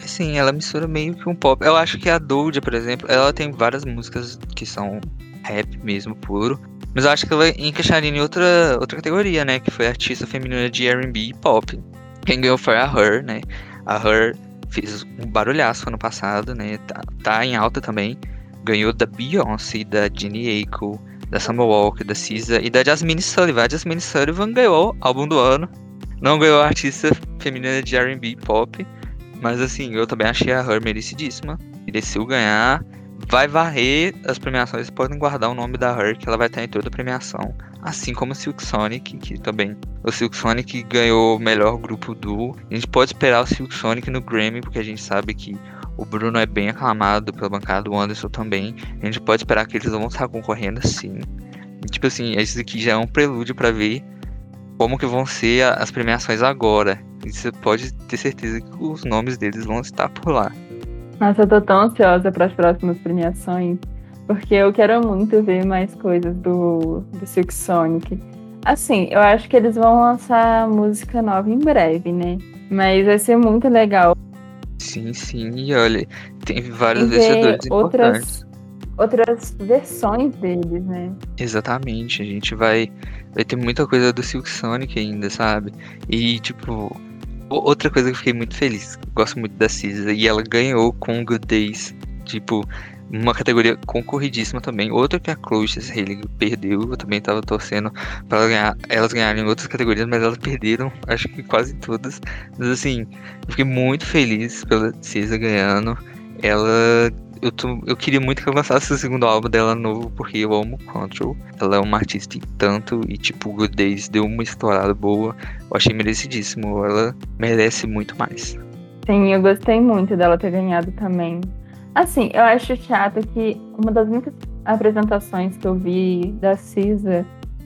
Sim, ela mistura meio que um pop. Eu acho que a Doja, por exemplo, ela tem várias músicas que são rap mesmo, puro. Mas eu acho que ela encaixaria em outra, outra categoria, né? Que foi artista feminina de R&B e pop. Quem ganhou foi a Her, né? A Her fez um barulhaço ano passado, né? Tá, tá em alta também. Ganhou da Beyoncé, da Jenny Aiko, da Summer Walker, da SZA e da Jasmine Sullivan. A Jasmine Sullivan ganhou álbum do ano. Não ganhou artista feminina de R&B pop. Mas assim, eu também achei a Her merecidíssima. Mereceu ganhar. Vai varrer as premiações. Podem guardar o nome da Her, que ela vai estar em toda a premiação. Assim como o Silk Sonic, que também. O Silk Sonic ganhou o melhor grupo duo. A gente pode esperar o Silk Sonic no Grammy, porque a gente sabe que o Bruno é bem aclamado pela bancada, o Anderson também. A gente pode esperar que eles vão estar concorrendo sim. E, tipo assim, esse aqui já é um prelúdio para ver como que vão ser as premiações agora. E você pode ter certeza que os nomes deles vão estar por lá. Nossa, eu tô tão ansiosa para as próximas premiações, porque eu quero muito ver mais coisas do, do Silk Sonic. Assim, eu acho que eles vão lançar música nova em breve, né? Mas vai ser muito legal. Sim, sim. E olha, tem vários vencedores outras, outras versões deles, né? Exatamente. A gente vai vai ter muita coisa do Silk Sonic ainda, sabe? E, tipo, outra coisa que eu fiquei muito feliz, gosto muito da Cisa, e ela ganhou com Good Days. Tipo, uma categoria concorridíssima também. Outra que a Chloe Haley perdeu, eu também tava torcendo para ganhar, elas ganharem outras categorias, mas elas perderam, acho que quase todas. Mas assim, eu fiquei muito feliz pela Cisa ganhando. Ela eu, tô, eu queria muito que ela lançasse o segundo álbum dela novo, porque eu amo Control. Ela é uma artista em tanto, e tipo, Good Days deu uma estourada boa. Eu achei merecidíssimo. Ela merece muito mais. Sim, eu gostei muito dela ter ganhado também. Assim, eu acho chato que uma das únicas apresentações que eu vi da Cisa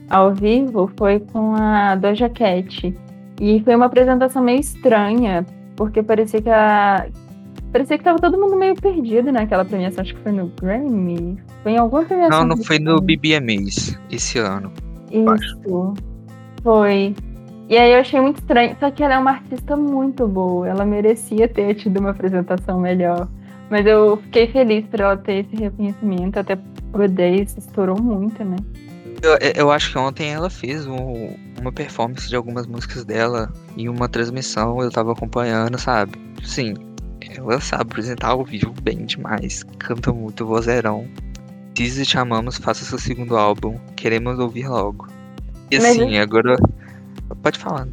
ao vivo foi com a Doja Cat. E foi uma apresentação meio estranha, porque parecia que a, Parecia que tava todo mundo meio perdido naquela premiação. Acho que foi no Grammy. Foi em alguma premiação. Não, não foi no BBMAs esse ano. Isso. Foi. E aí eu achei muito estranho. Só que ela é uma artista muito boa. Ela merecia ter tido uma apresentação melhor. Mas eu fiquei feliz por ela ter esse reconhecimento. Até o Days estourou muito, né? Eu, eu, acho que ontem ela fez um, uma performance de algumas músicas dela em uma transmissão, eu tava acompanhando, sabe? Sim, ela sabe apresentar ao vivo bem demais, canta muito vozeirão. Diz e te amamos, faça seu segundo álbum, queremos ouvir logo. E assim, Mas... agora. Pode falar.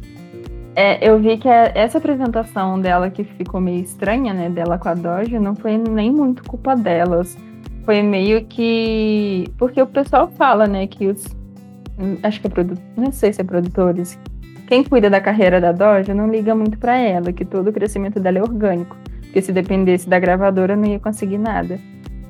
É, eu vi que essa apresentação dela que ficou meio estranha, né, dela com a Doja, não foi nem muito culpa delas. Foi meio que. Porque o pessoal fala, né, que os. Acho que é produtor. Não sei se é produtores. Quem cuida da carreira da Doja não liga muito para ela, que todo o crescimento dela é orgânico porque se dependesse da gravadora não ia conseguir nada.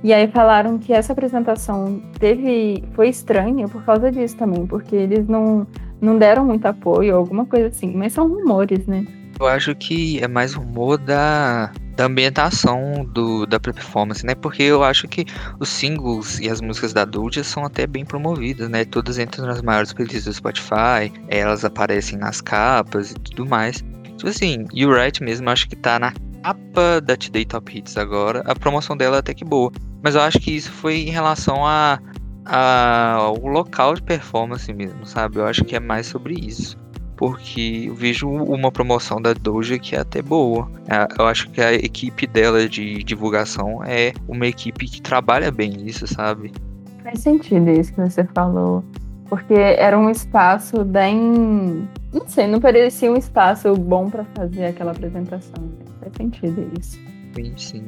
E aí falaram que essa apresentação teve foi estranha por causa disso também, porque eles não, não deram muito apoio, alguma coisa assim, mas são rumores, né? Eu acho que é mais rumor da, da ambientação do, da performance, né? Porque eu acho que os singles e as músicas da Doja são até bem promovidas, né? Todas entram nas maiores playlists do Spotify, elas aparecem nas capas e tudo mais. Tipo assim, o Right mesmo acho que tá na capa da Today Top Hits agora, a promoção dela é até que boa. Mas eu acho que isso foi em relação a, a ao local de performance mesmo, sabe? Eu acho que é mais sobre isso. Porque eu vejo uma promoção da Doja que é até boa. É, eu acho que a equipe dela de divulgação é uma equipe que trabalha bem isso, sabe? Faz sentido isso que você falou. Porque era um espaço bem. Não sei, não parecia um espaço bom para fazer aquela apresentação. Faz sentido isso. Sim, sim.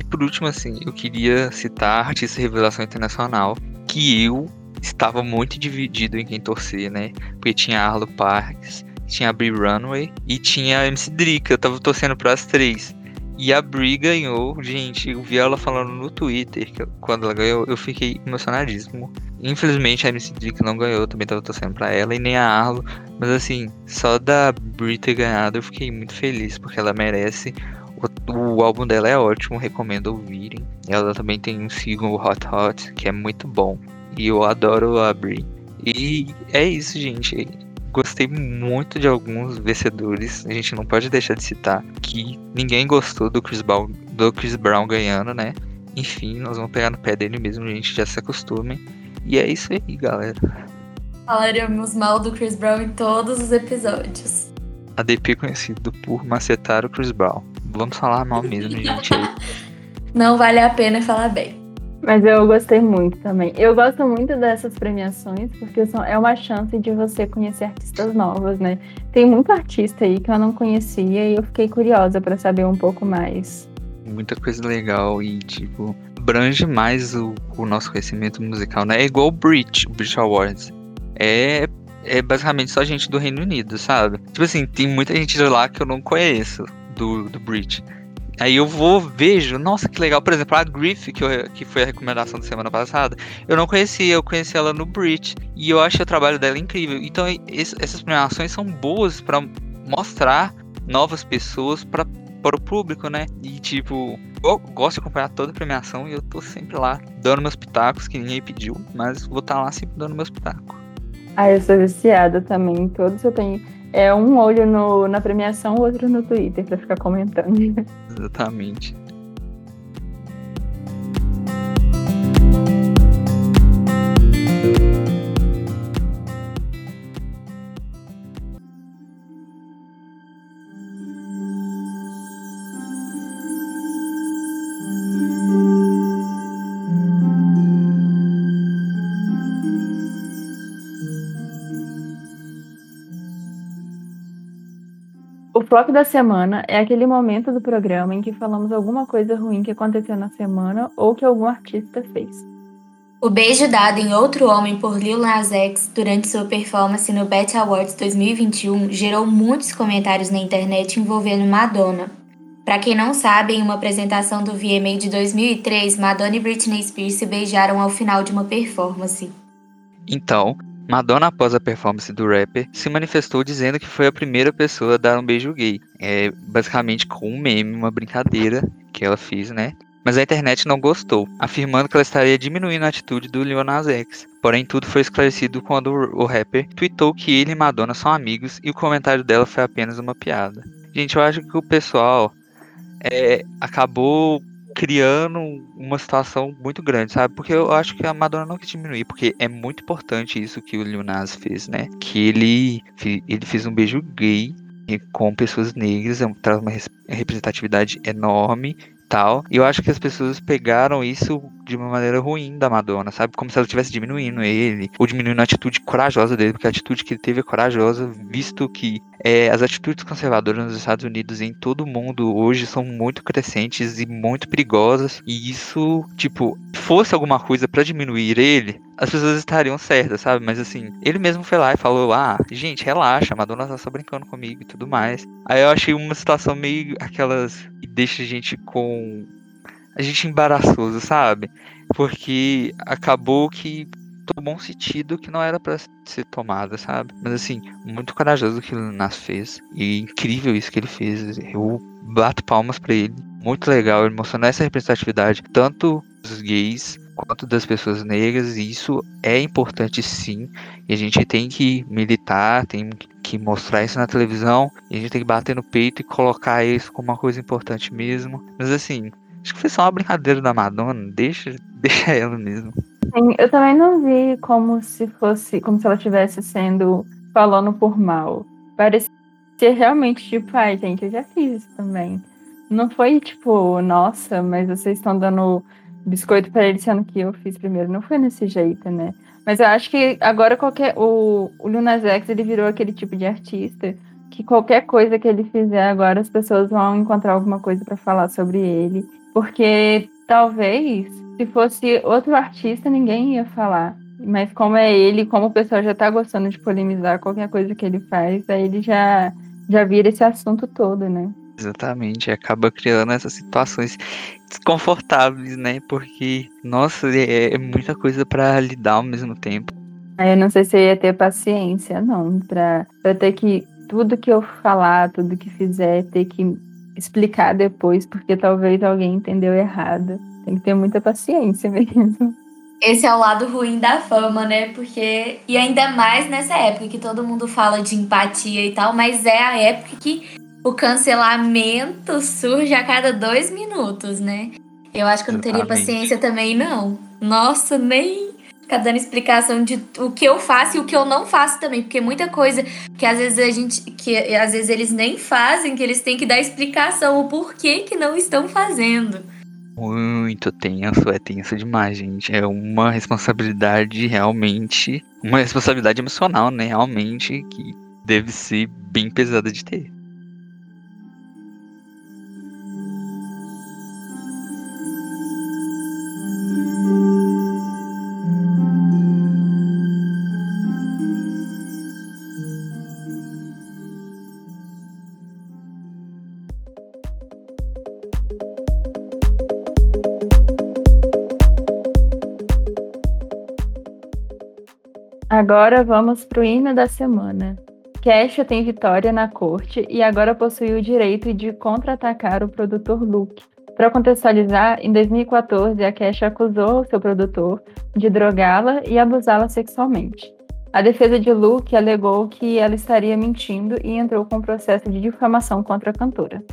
E por último, assim, eu queria citar a artista revelação internacional, que eu estava muito dividido em quem torcer, né? Porque tinha Arlo Parks, tinha a Brie Runway e tinha a MC Drika. Eu tava torcendo para as três. E a Brie ganhou, gente, eu vi ela falando no Twitter que quando ela ganhou, eu fiquei emocionadíssimo. Infelizmente a MC Drake não ganhou, também tava torcendo pra ela e nem a Arlo. Mas assim, só da Brie ter ganhado eu fiquei muito feliz, porque ela merece. O, o álbum dela é ótimo, recomendo ouvirem. Ela também tem um single Hot Hot, que é muito bom. E eu adoro a Brie. E é isso, gente gostei muito de alguns vencedores. A gente não pode deixar de citar que ninguém gostou do Chris Brown, do Chris Brown ganhando, né? Enfim, nós vamos pegar no pé dele mesmo, a gente já se acostume. E é isso aí, galera. Falaremos mal do Chris Brown em todos os episódios. ADP conhecido por macetar o Chris Brown. Vamos falar mal mesmo, gente. Não vale a pena falar bem. Mas eu gostei muito também. Eu gosto muito dessas premiações porque são, é uma chance de você conhecer artistas novas, né? Tem muito artista aí que eu não conhecia e eu fiquei curiosa para saber um pouco mais. Muita coisa legal e, tipo, abrange mais o, o nosso conhecimento musical, né? É igual o Brit, o Brit Awards. É, é basicamente só gente do Reino Unido, sabe? Tipo assim, tem muita gente de lá que eu não conheço do, do Brit. Aí eu vou, vejo, nossa, que legal. Por exemplo, a Griff, que, eu, que foi a recomendação da semana passada, eu não conhecia, eu conheci ela no Brit. E eu achei o trabalho dela incrível. Então, esse, essas premiações são boas para mostrar novas pessoas para para o público, né? E tipo, eu gosto de acompanhar toda a premiação e eu tô sempre lá dando meus pitacos, que ninguém pediu, mas vou estar tá lá sempre dando meus pitacos. Ah, eu sou viciada também. Todos eu tenho é um olho no, na premiação, o outro no Twitter para ficar comentando. Exatamente. Flop da semana é aquele momento do programa em que falamos alguma coisa ruim que aconteceu na semana ou que algum artista fez. O beijo dado em outro homem por Lil Nas X durante sua performance no BET Awards 2021 gerou muitos comentários na internet envolvendo Madonna. Para quem não sabe, em uma apresentação do VMA de 2003, Madonna e Britney Spears se beijaram ao final de uma performance. Então, Madonna, após a performance do rapper, se manifestou dizendo que foi a primeira pessoa a dar um beijo gay. É basicamente com um meme, uma brincadeira que ela fez, né? mas a internet não gostou, afirmando que ela estaria diminuindo a atitude do Lil Nas X. Porém, tudo foi esclarecido quando o rapper tweetou que ele e Madonna são amigos e o comentário dela foi apenas uma piada. Gente, eu acho que o pessoal é, acabou criando uma situação muito grande, sabe? Porque eu acho que a Madonna não quis diminuir, porque é muito importante isso que o Lil fez, né? Que ele, ele fez um beijo gay com pessoas negras, é traz uma representatividade enorme tal. E eu acho que as pessoas pegaram isso de uma maneira ruim da Madonna, sabe? Como se ela estivesse diminuindo ele, ou diminuindo a atitude corajosa dele, porque a atitude que ele teve é corajosa, visto que é, as atitudes conservadoras nos Estados Unidos e em todo o mundo hoje são muito crescentes e muito perigosas. E isso, tipo, fosse alguma coisa para diminuir ele, as pessoas estariam certas, sabe? Mas assim, ele mesmo foi lá e falou: Ah, gente, relaxa, a Madonna tá só brincando comigo e tudo mais. Aí eu achei uma situação meio aquelas que deixa a gente com a gente embaraçoso, sabe? Porque acabou que tomou um sentido que não era para ser tomada, sabe? Mas assim, muito corajoso que o Nas fez. E incrível isso que ele fez. Eu bato palmas para ele. Muito legal ele mostrando essa representatividade, tanto dos gays quanto das pessoas negras, e isso é importante sim. E a gente tem que militar, tem que mostrar isso na televisão, e a gente tem que bater no peito e colocar isso como uma coisa importante mesmo. Mas assim, Acho que foi só uma brincadeira da Madonna. Deixa, deixa ela mesmo. Sim, eu também não vi como se fosse, como se ela estivesse sendo falando por mal. Parecia realmente tipo, ai, gente, eu já fiz isso também. Não foi tipo, nossa, mas vocês estão dando biscoito para ele sendo que eu fiz primeiro. Não foi nesse jeito, né? Mas eu acho que agora qualquer. O, o Lil Nas X ele virou aquele tipo de artista que qualquer coisa que ele fizer agora as pessoas vão encontrar alguma coisa para falar sobre ele. Porque talvez, se fosse outro artista, ninguém ia falar. Mas como é ele, como o pessoal já tá gostando de polemizar qualquer coisa que ele faz, aí ele já, já vira esse assunto todo, né? Exatamente, acaba criando essas situações desconfortáveis, né? Porque, nossa, é, é muita coisa para lidar ao mesmo tempo. Aí eu não sei se eu ia ter paciência, não, pra, pra ter que. Tudo que eu falar, tudo que fizer, ter que explicar depois, porque talvez alguém entendeu errado. Tem que ter muita paciência mesmo. Esse é o lado ruim da fama, né? Porque. E ainda mais nessa época que todo mundo fala de empatia e tal, mas é a época que o cancelamento surge a cada dois minutos, né? Eu acho que eu não teria paciência também, não. Nossa, nem ficar dando explicação de o que eu faço e o que eu não faço também, porque muita coisa que às vezes a gente que às vezes eles nem fazem, que eles têm que dar explicação o porquê que não estão fazendo. Muito tenso, é tenso demais, gente. É uma responsabilidade realmente, uma responsabilidade emocional, né, realmente que deve ser bem pesada de ter. Agora vamos para o hino da semana. Kesha tem vitória na corte e agora possui o direito de contra-atacar o produtor Luke. Para contextualizar, em 2014, a Kesha acusou seu produtor de drogá-la e abusá-la sexualmente. A defesa de Luke alegou que ela estaria mentindo e entrou com um processo de difamação contra a cantora.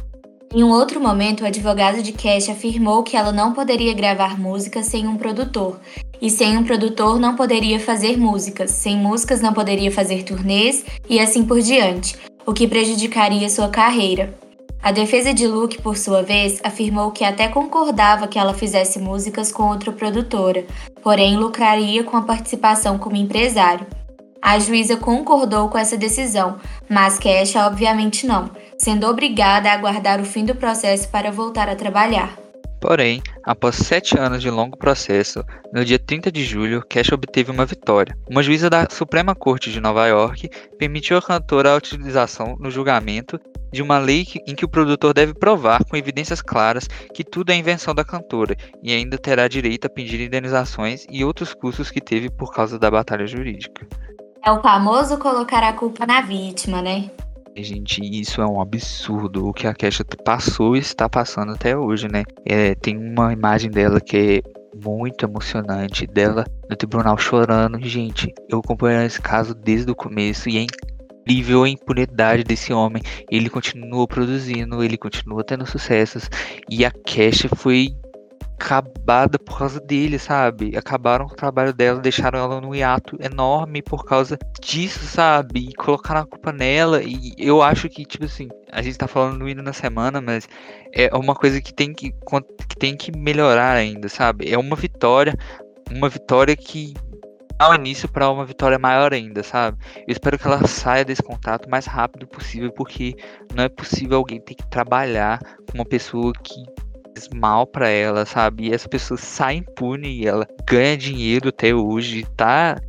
Em um outro momento, o advogado de Cash afirmou que ela não poderia gravar músicas sem um produtor, e sem um produtor não poderia fazer músicas, sem músicas não poderia fazer turnês e assim por diante, o que prejudicaria sua carreira. A defesa de Luke, por sua vez, afirmou que até concordava que ela fizesse músicas com outra produtora, porém lucraria com a participação como empresário. A juíza concordou com essa decisão, mas Cash obviamente não, sendo obrigada a aguardar o fim do processo para voltar a trabalhar. Porém, após sete anos de longo processo, no dia 30 de julho, Cash obteve uma vitória. Uma juíza da Suprema Corte de Nova York permitiu à cantora a utilização no julgamento de uma lei em que o produtor deve provar com evidências claras que tudo é invenção da cantora e ainda terá direito a pedir indenizações e outros custos que teve por causa da batalha jurídica. É o famoso colocar a culpa na vítima, né? Gente, isso é um absurdo. O que a Kesha passou e está passando até hoje, né? É, tem uma imagem dela que é muito emocionante, dela no tribunal chorando. Gente, eu acompanhei esse caso desde o começo e é incrível a impunidade desse homem. Ele continua produzindo, ele continua tendo sucessos. E a Kesha foi acabada por causa dele, sabe? Acabaram com o trabalho dela, deixaram ela num hiato enorme por causa disso, sabe? E colocaram a culpa nela. E eu acho que, tipo assim, a gente tá falando do hino na semana, mas é uma coisa que tem que, que tem que melhorar ainda, sabe? É uma vitória, uma vitória que dá início para uma vitória maior ainda, sabe? Eu espero que ela saia desse contato o mais rápido possível, porque não é possível alguém ter que trabalhar com uma pessoa que mal para ela, sabe? E essa pessoa sai impune e ela ganha dinheiro até hoje, tá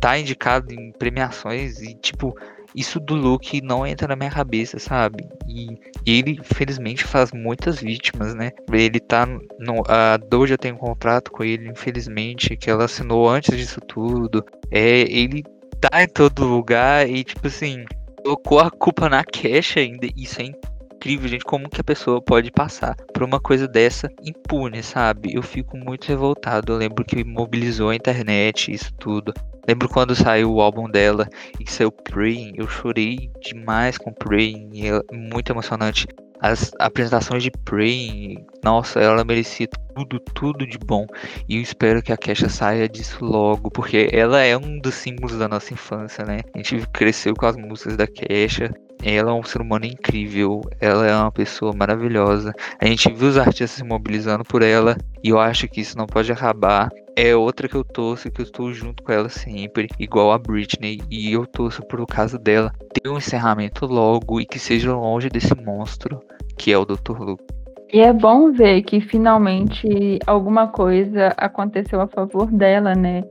tá indicado em premiações e tipo isso do Luke não entra na minha cabeça, sabe? E, ele, felizmente, faz muitas vítimas, né? Ele tá. No, a Doja tem um contrato com ele, infelizmente, que ela assinou antes disso tudo. É, ele tá em todo lugar e, tipo assim, colocou a culpa na cash ainda. Isso é incrível, gente, como que a pessoa pode passar por uma coisa dessa impune, sabe? Eu fico muito revoltado. Eu lembro que mobilizou a internet, isso tudo. Lembro quando saiu o álbum dela e saiu Praying, eu chorei demais com Praying, é muito emocionante. As apresentações de Praying, nossa, ela merecia tudo, tudo de bom. E eu espero que a Kesha saia disso logo, porque ela é um dos símbolos da nossa infância, né? A gente cresceu com as músicas da Kesha. Ela é um ser humano incrível, ela é uma pessoa maravilhosa. A gente viu os artistas se mobilizando por ela e eu acho que isso não pode acabar. É outra que eu torço, que eu estou junto com ela sempre, igual a Britney, e eu torço por caso dela ter um encerramento logo e que seja longe desse monstro que é o Dr. Luke. E é bom ver que finalmente alguma coisa aconteceu a favor dela, né?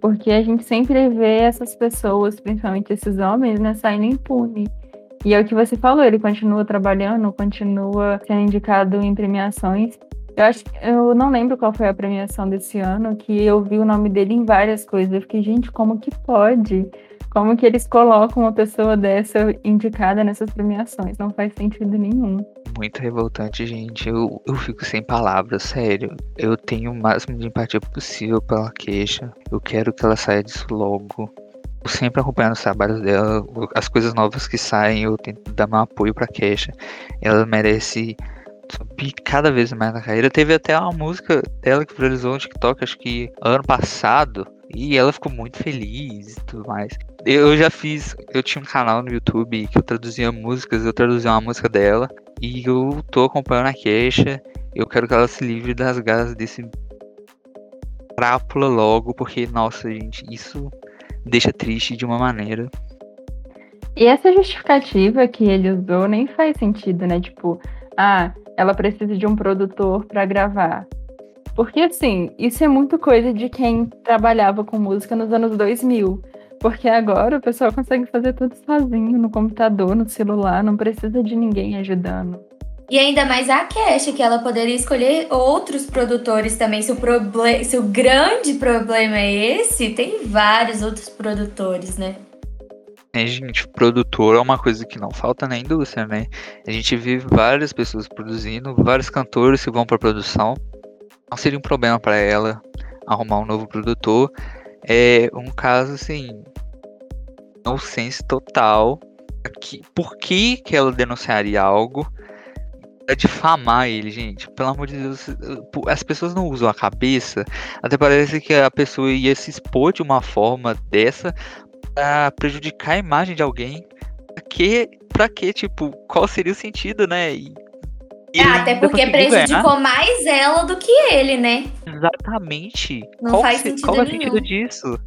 Porque a gente sempre vê essas pessoas, principalmente esses homens, né, saindo impune. E é o que você falou, ele continua trabalhando, continua sendo indicado em premiações. Eu acho eu não lembro qual foi a premiação desse ano, que eu vi o nome dele em várias coisas. Eu fiquei, gente, como que pode? Como que eles colocam uma pessoa dessa indicada nessas premiações? Não faz sentido nenhum. Muito revoltante, gente. Eu, eu fico sem palavras, sério. Eu tenho o máximo de empatia possível pela queixa. Eu quero que ela saia disso logo sempre acompanhando os trabalhos dela, as coisas novas que saem, eu tento dar meu apoio pra Kesha. Ela merece subir cada vez mais na carreira. Teve até uma música dela que viralizou no TikTok, acho que ano passado, e ela ficou muito feliz e tudo mais. Eu já fiz, eu tinha um canal no YouTube que eu traduzia músicas, eu traduzia uma música dela, e eu tô acompanhando a Kesha. Eu quero que ela se livre das garras desse crápula logo, porque, nossa, gente, isso deixa triste de uma maneira. E essa justificativa que ele usou nem faz sentido, né? Tipo, ah, ela precisa de um produtor para gravar. Porque, assim, isso é muito coisa de quem trabalhava com música nos anos 2000. Porque agora o pessoal consegue fazer tudo sozinho, no computador, no celular, não precisa de ninguém ajudando. E ainda mais a Cash, que ela poderia escolher outros produtores também. Se o, proble se o grande problema é esse, tem vários outros produtores, né? É, gente, produtor é uma coisa que não falta na indústria, né? A gente vê várias pessoas produzindo, vários cantores que vão para produção. Não seria um problema para ela arrumar um novo produtor. É um caso assim, no sense total. Que, por que, que ela denunciaria algo é difamar ele, gente. Pelo amor de Deus, as pessoas não usam a cabeça. Até parece que a pessoa ia se expor de uma forma dessa pra prejudicar a imagem de alguém. Pra que, pra que tipo, qual seria o sentido, né? E, é, até porque prejudicou ganhar. mais ela do que ele, né? Exatamente. Não qual faz sentido Qual é o sentido disso?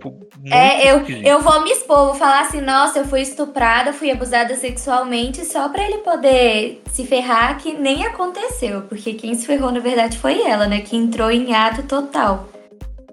Tipo, muito É, eu, esquisito. eu vou me expor, vou falar assim, nossa, eu fui estuprada, fui abusada sexualmente, só pra ele poder se ferrar, que nem aconteceu. Porque quem se ferrou, na verdade, foi ela, né? Que entrou em ato total.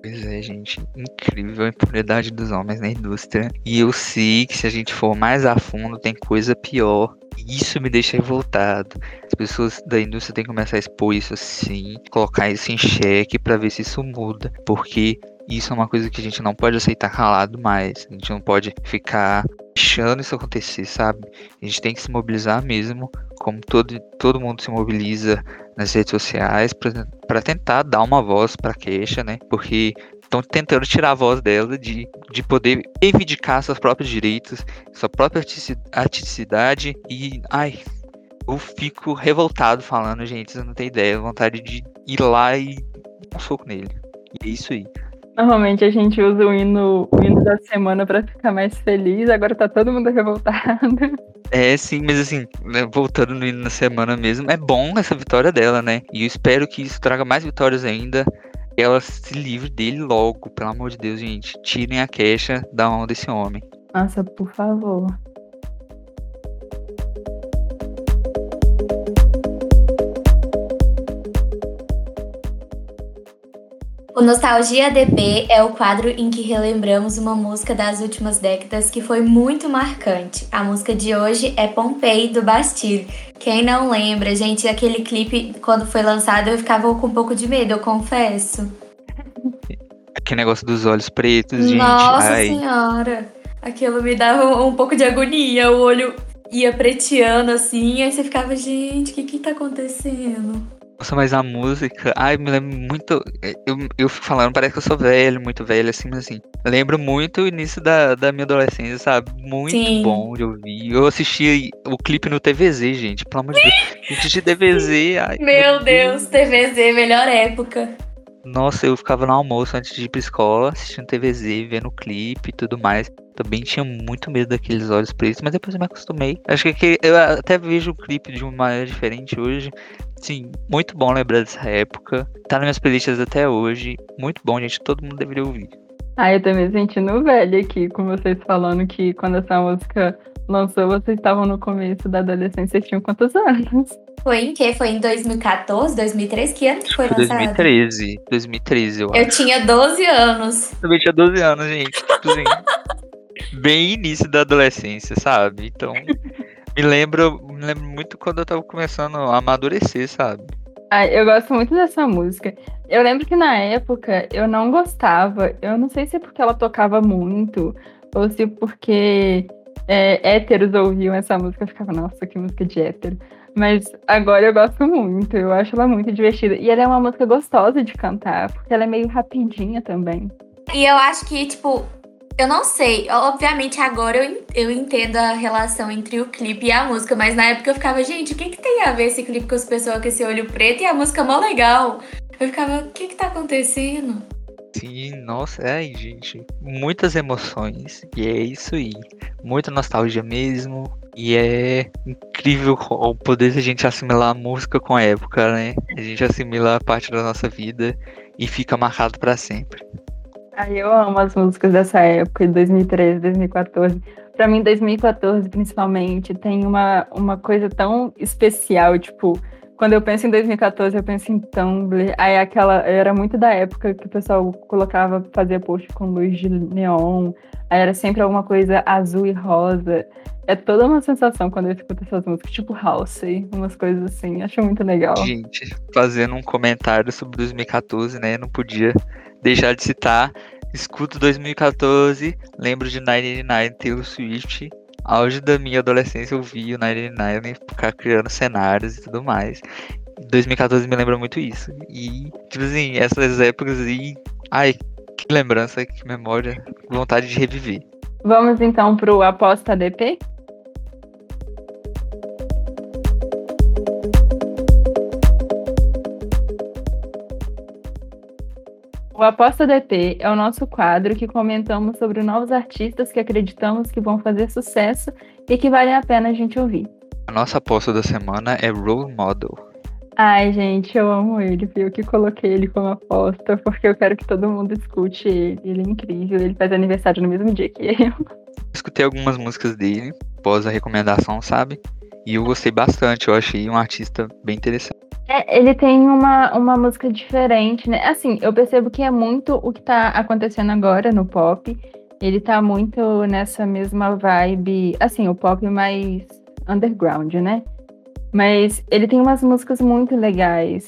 Pois é, gente. Incrível a impunidade dos homens na indústria. E eu sei que se a gente for mais a fundo, tem coisa pior. E Isso me deixa revoltado. As pessoas da indústria têm que começar a expor isso assim, colocar isso em xeque pra ver se isso muda. Porque isso é uma coisa que a gente não pode aceitar calado mais. A gente não pode ficar deixando isso acontecer, sabe? A gente tem que se mobilizar mesmo, como todo, todo mundo se mobiliza nas redes sociais para tentar dar uma voz para queixa, né? Porque estão tentando tirar a voz dela de, de poder reivindicar seus próprios direitos, sua própria artisticidade e ai, eu fico revoltado falando, gente, você não tem ideia, vontade de ir lá e dar um soco nele. E é isso aí. Normalmente a gente usa o hino, o hino da semana pra ficar mais feliz, agora tá todo mundo revoltado. É, sim, mas assim, né, voltando no hino na semana mesmo, é bom essa vitória dela, né? E eu espero que isso traga mais vitórias ainda. Ela se livre dele logo, pelo amor de Deus, gente. Tirem a queixa da mão desse homem. Nossa, por favor. O Nostalgia DB é o quadro em que relembramos uma música das últimas décadas que foi muito marcante. A música de hoje é Pompei, do Bastille. Quem não lembra, gente, aquele clipe, quando foi lançado, eu ficava com um pouco de medo, eu confesso. Aquele negócio dos olhos pretos, gente. Nossa ai, senhora! Aquilo me dava um, um pouco de agonia, o olho ia preteando assim, aí você ficava, gente, o que que tá acontecendo? Nossa, mas a música, ai, me lembra muito. Eu, eu fico falando, parece que eu sou velho, muito velho, assim, mas assim, lembro muito o início da, da minha adolescência, sabe? Muito Sim. bom de ouvir. Eu assisti o clipe no TVZ, gente, pelo amor de Deus. Eu assisti TVZ, ai. Meu Deus, TVZ, melhor época. Nossa, eu ficava no almoço antes de ir pra escola, assistindo TVZ, vendo o clipe e tudo mais. Também tinha muito medo daqueles olhos pretos, mas depois eu me acostumei. Acho que eu até vejo o clipe de uma maneira diferente hoje. Sim, muito bom lembrar dessa época. Tá nas minhas playlists até hoje. Muito bom, gente. Todo mundo deveria ouvir. Ah, eu tô me sentindo velha aqui com vocês falando que quando essa música lançou, vocês estavam no começo da adolescência, vocês tinham quantos anos? Foi em que? Foi em 2014, 2013? Que ano que foi Foi lançado? 2013. 2013, eu acho. Eu tinha 12 anos. também tinha 12 anos, gente. Tipo assim, bem início da adolescência, sabe? Então, me lembro, me lembro muito quando eu tava começando a amadurecer, sabe? Ah, eu gosto muito dessa música. Eu lembro que na época eu não gostava. Eu não sei se é porque ela tocava muito, ou se porque é, héteros ouviam essa música e ficava, nossa, que música de hétero. Mas agora eu gosto muito, eu acho ela muito divertida. E ela é uma música gostosa de cantar, porque ela é meio rapidinha também. E eu acho que, tipo, eu não sei. Obviamente agora eu, eu entendo a relação entre o clipe e a música, mas na época eu ficava, gente, o que, que tem a ver esse clipe com as pessoas com esse olho preto e a música mó legal? Eu ficava, o que que tá acontecendo? Sim, nossa, ai, gente. Muitas emoções. E é isso aí. Muita nostalgia mesmo. E é incrível o poder de a gente assimilar a música com a época, né? A gente assimila a parte da nossa vida e fica marcado pra sempre. Aí eu amo as músicas dessa época, de 2013, 2014. Pra mim, 2014, principalmente, tem uma, uma coisa tão especial, tipo, quando eu penso em 2014, eu penso em Tumblr. Aí aquela era muito da época que o pessoal colocava, fazia post com luz de neon. Aí era sempre alguma coisa azul e rosa. É toda uma sensação quando eu escuto essas músicas, tipo House, umas coisas assim. Acho muito legal. Gente, fazendo um comentário sobre 2014, né? Não podia deixar de citar. Escuto 2014, lembro de 99 Taylor Swift. Auge da minha adolescência eu vi o 99 ficar criando cenários e tudo mais. 2014 me lembra muito isso. E, tipo assim, essas épocas aí. Ai, que lembrança, que memória, vontade de reviver. Vamos então pro Aposta DP? O Aposta DP é o nosso quadro que comentamos sobre novos artistas que acreditamos que vão fazer sucesso e que vale a pena a gente ouvir. A nossa aposta da semana é Role Model. Ai, gente, eu amo ele. Fui eu que coloquei ele como aposta, porque eu quero que todo mundo escute ele. Ele é incrível. Ele faz aniversário no mesmo dia que eu. Escutei algumas músicas dele, após a recomendação, sabe? E eu gostei bastante. Eu achei um artista bem interessante. É, ele tem uma, uma música diferente, né? Assim, eu percebo que é muito o que tá acontecendo agora no pop. Ele tá muito nessa mesma vibe, assim, o pop mais underground, né? Mas ele tem umas músicas muito legais.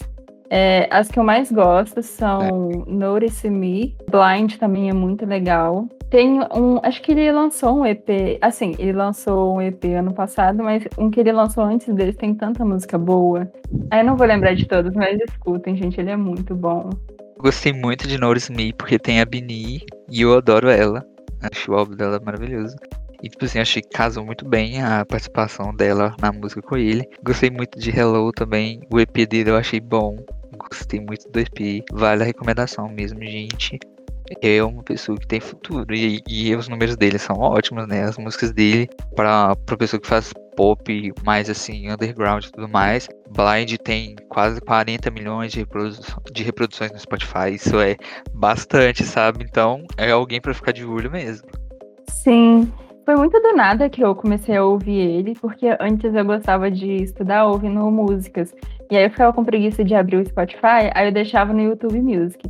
É, as que eu mais gosto são é. Notice Me, Blind também é muito legal. Tem um, acho que ele lançou um EP, assim, ele lançou um EP ano passado, mas um que ele lançou antes dele tem tanta música boa. Aí eu não vou lembrar de todos, mas escutem, gente, ele é muito bom. Gostei muito de Notice Me porque tem a Bini e eu adoro ela. Acho o álbum dela maravilhoso. E, tipo assim, achei que casou muito bem a participação dela na música com ele. Gostei muito de Hello também. O EP dele eu achei bom. Gostei muito do EP. Vale a recomendação mesmo, gente. É uma pessoa que tem futuro. E, e os números dele são ótimos, né? As músicas dele, para pra pessoa que faz pop mais assim, underground e tudo mais. Blind tem quase 40 milhões de, reprodu de reproduções no Spotify. Isso é bastante, sabe? Então é alguém para ficar de olho mesmo. Sim. Foi muito do nada que eu comecei a ouvir ele, porque antes eu gostava de estudar ouvindo músicas. E aí eu ficava com preguiça de abrir o Spotify, aí eu deixava no YouTube Music.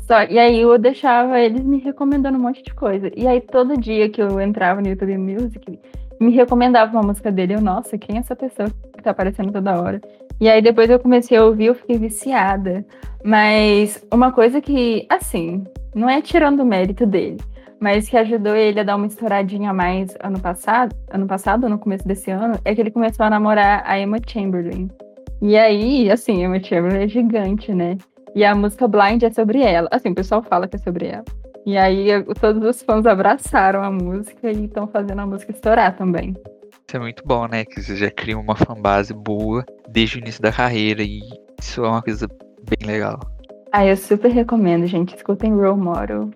Só, e aí eu deixava eles me recomendando um monte de coisa. E aí todo dia que eu entrava no YouTube Music, me recomendava uma música dele. Eu, nossa, quem é essa pessoa que tá aparecendo toda hora? E aí depois eu comecei a ouvir, eu fiquei viciada. Mas uma coisa que, assim, não é tirando o mérito dele mas que ajudou ele a dar uma estouradinha a mais ano passado, ano passado, no começo desse ano, é que ele começou a namorar a Emma Chamberlain. E aí, assim, Emma Chamberlain é gigante, né? E a música Blind é sobre ela. Assim, o pessoal fala que é sobre ela. E aí, todos os fãs abraçaram a música e estão fazendo a música estourar também. Isso é muito bom, né? Que você já cria uma fanbase boa desde o início da carreira e isso é uma coisa bem legal. Ah, eu super recomendo, gente. Escutem Role Model.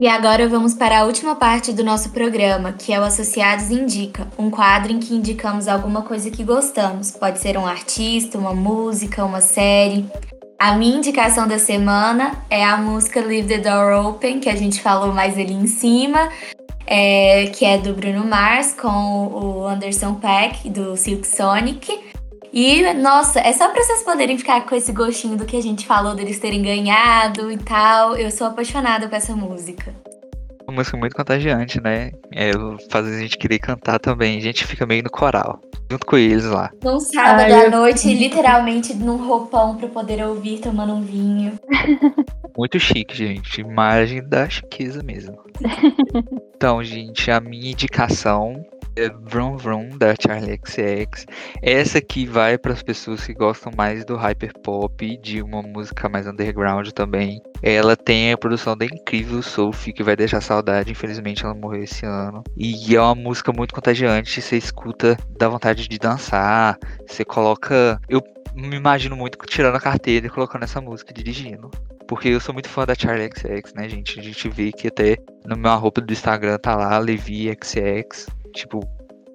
E agora vamos para a última parte do nosso programa, que é o Associados Indica, um quadro em que indicamos alguma coisa que gostamos. Pode ser um artista, uma música, uma série. A minha indicação da semana é a música Leave the Door Open, que a gente falou mais ali em cima, é, que é do Bruno Mars com o Anderson Peck do Silk Sonic. E, nossa, é só pra vocês poderem ficar com esse gostinho do que a gente falou deles terem ganhado e tal. Eu sou apaixonada com essa música. Uma música muito contagiante, né? É, faz a gente querer cantar também. A gente fica meio no coral, junto com eles lá. Num sábado Ai, à eu... noite, literalmente num roupão pra poder ouvir tomando um vinho. Muito chique, gente. Imagem da chiqueza mesmo. então, gente, a minha indicação Vroom Vroom da Charlie XX. Essa aqui vai para as pessoas que gostam mais do hyperpop, de uma música mais underground também. Ela tem a produção da incrível Sophie, que vai deixar saudade. Infelizmente, ela morreu esse ano. E é uma música muito contagiante. Você escuta, dá vontade de dançar. Você coloca. Eu me imagino muito tirando a carteira e colocando essa música dirigindo. Porque eu sou muito fã da Charlie XX, né, gente? A gente vê que até no meu roupa do Instagram tá lá, Levi XX tipo,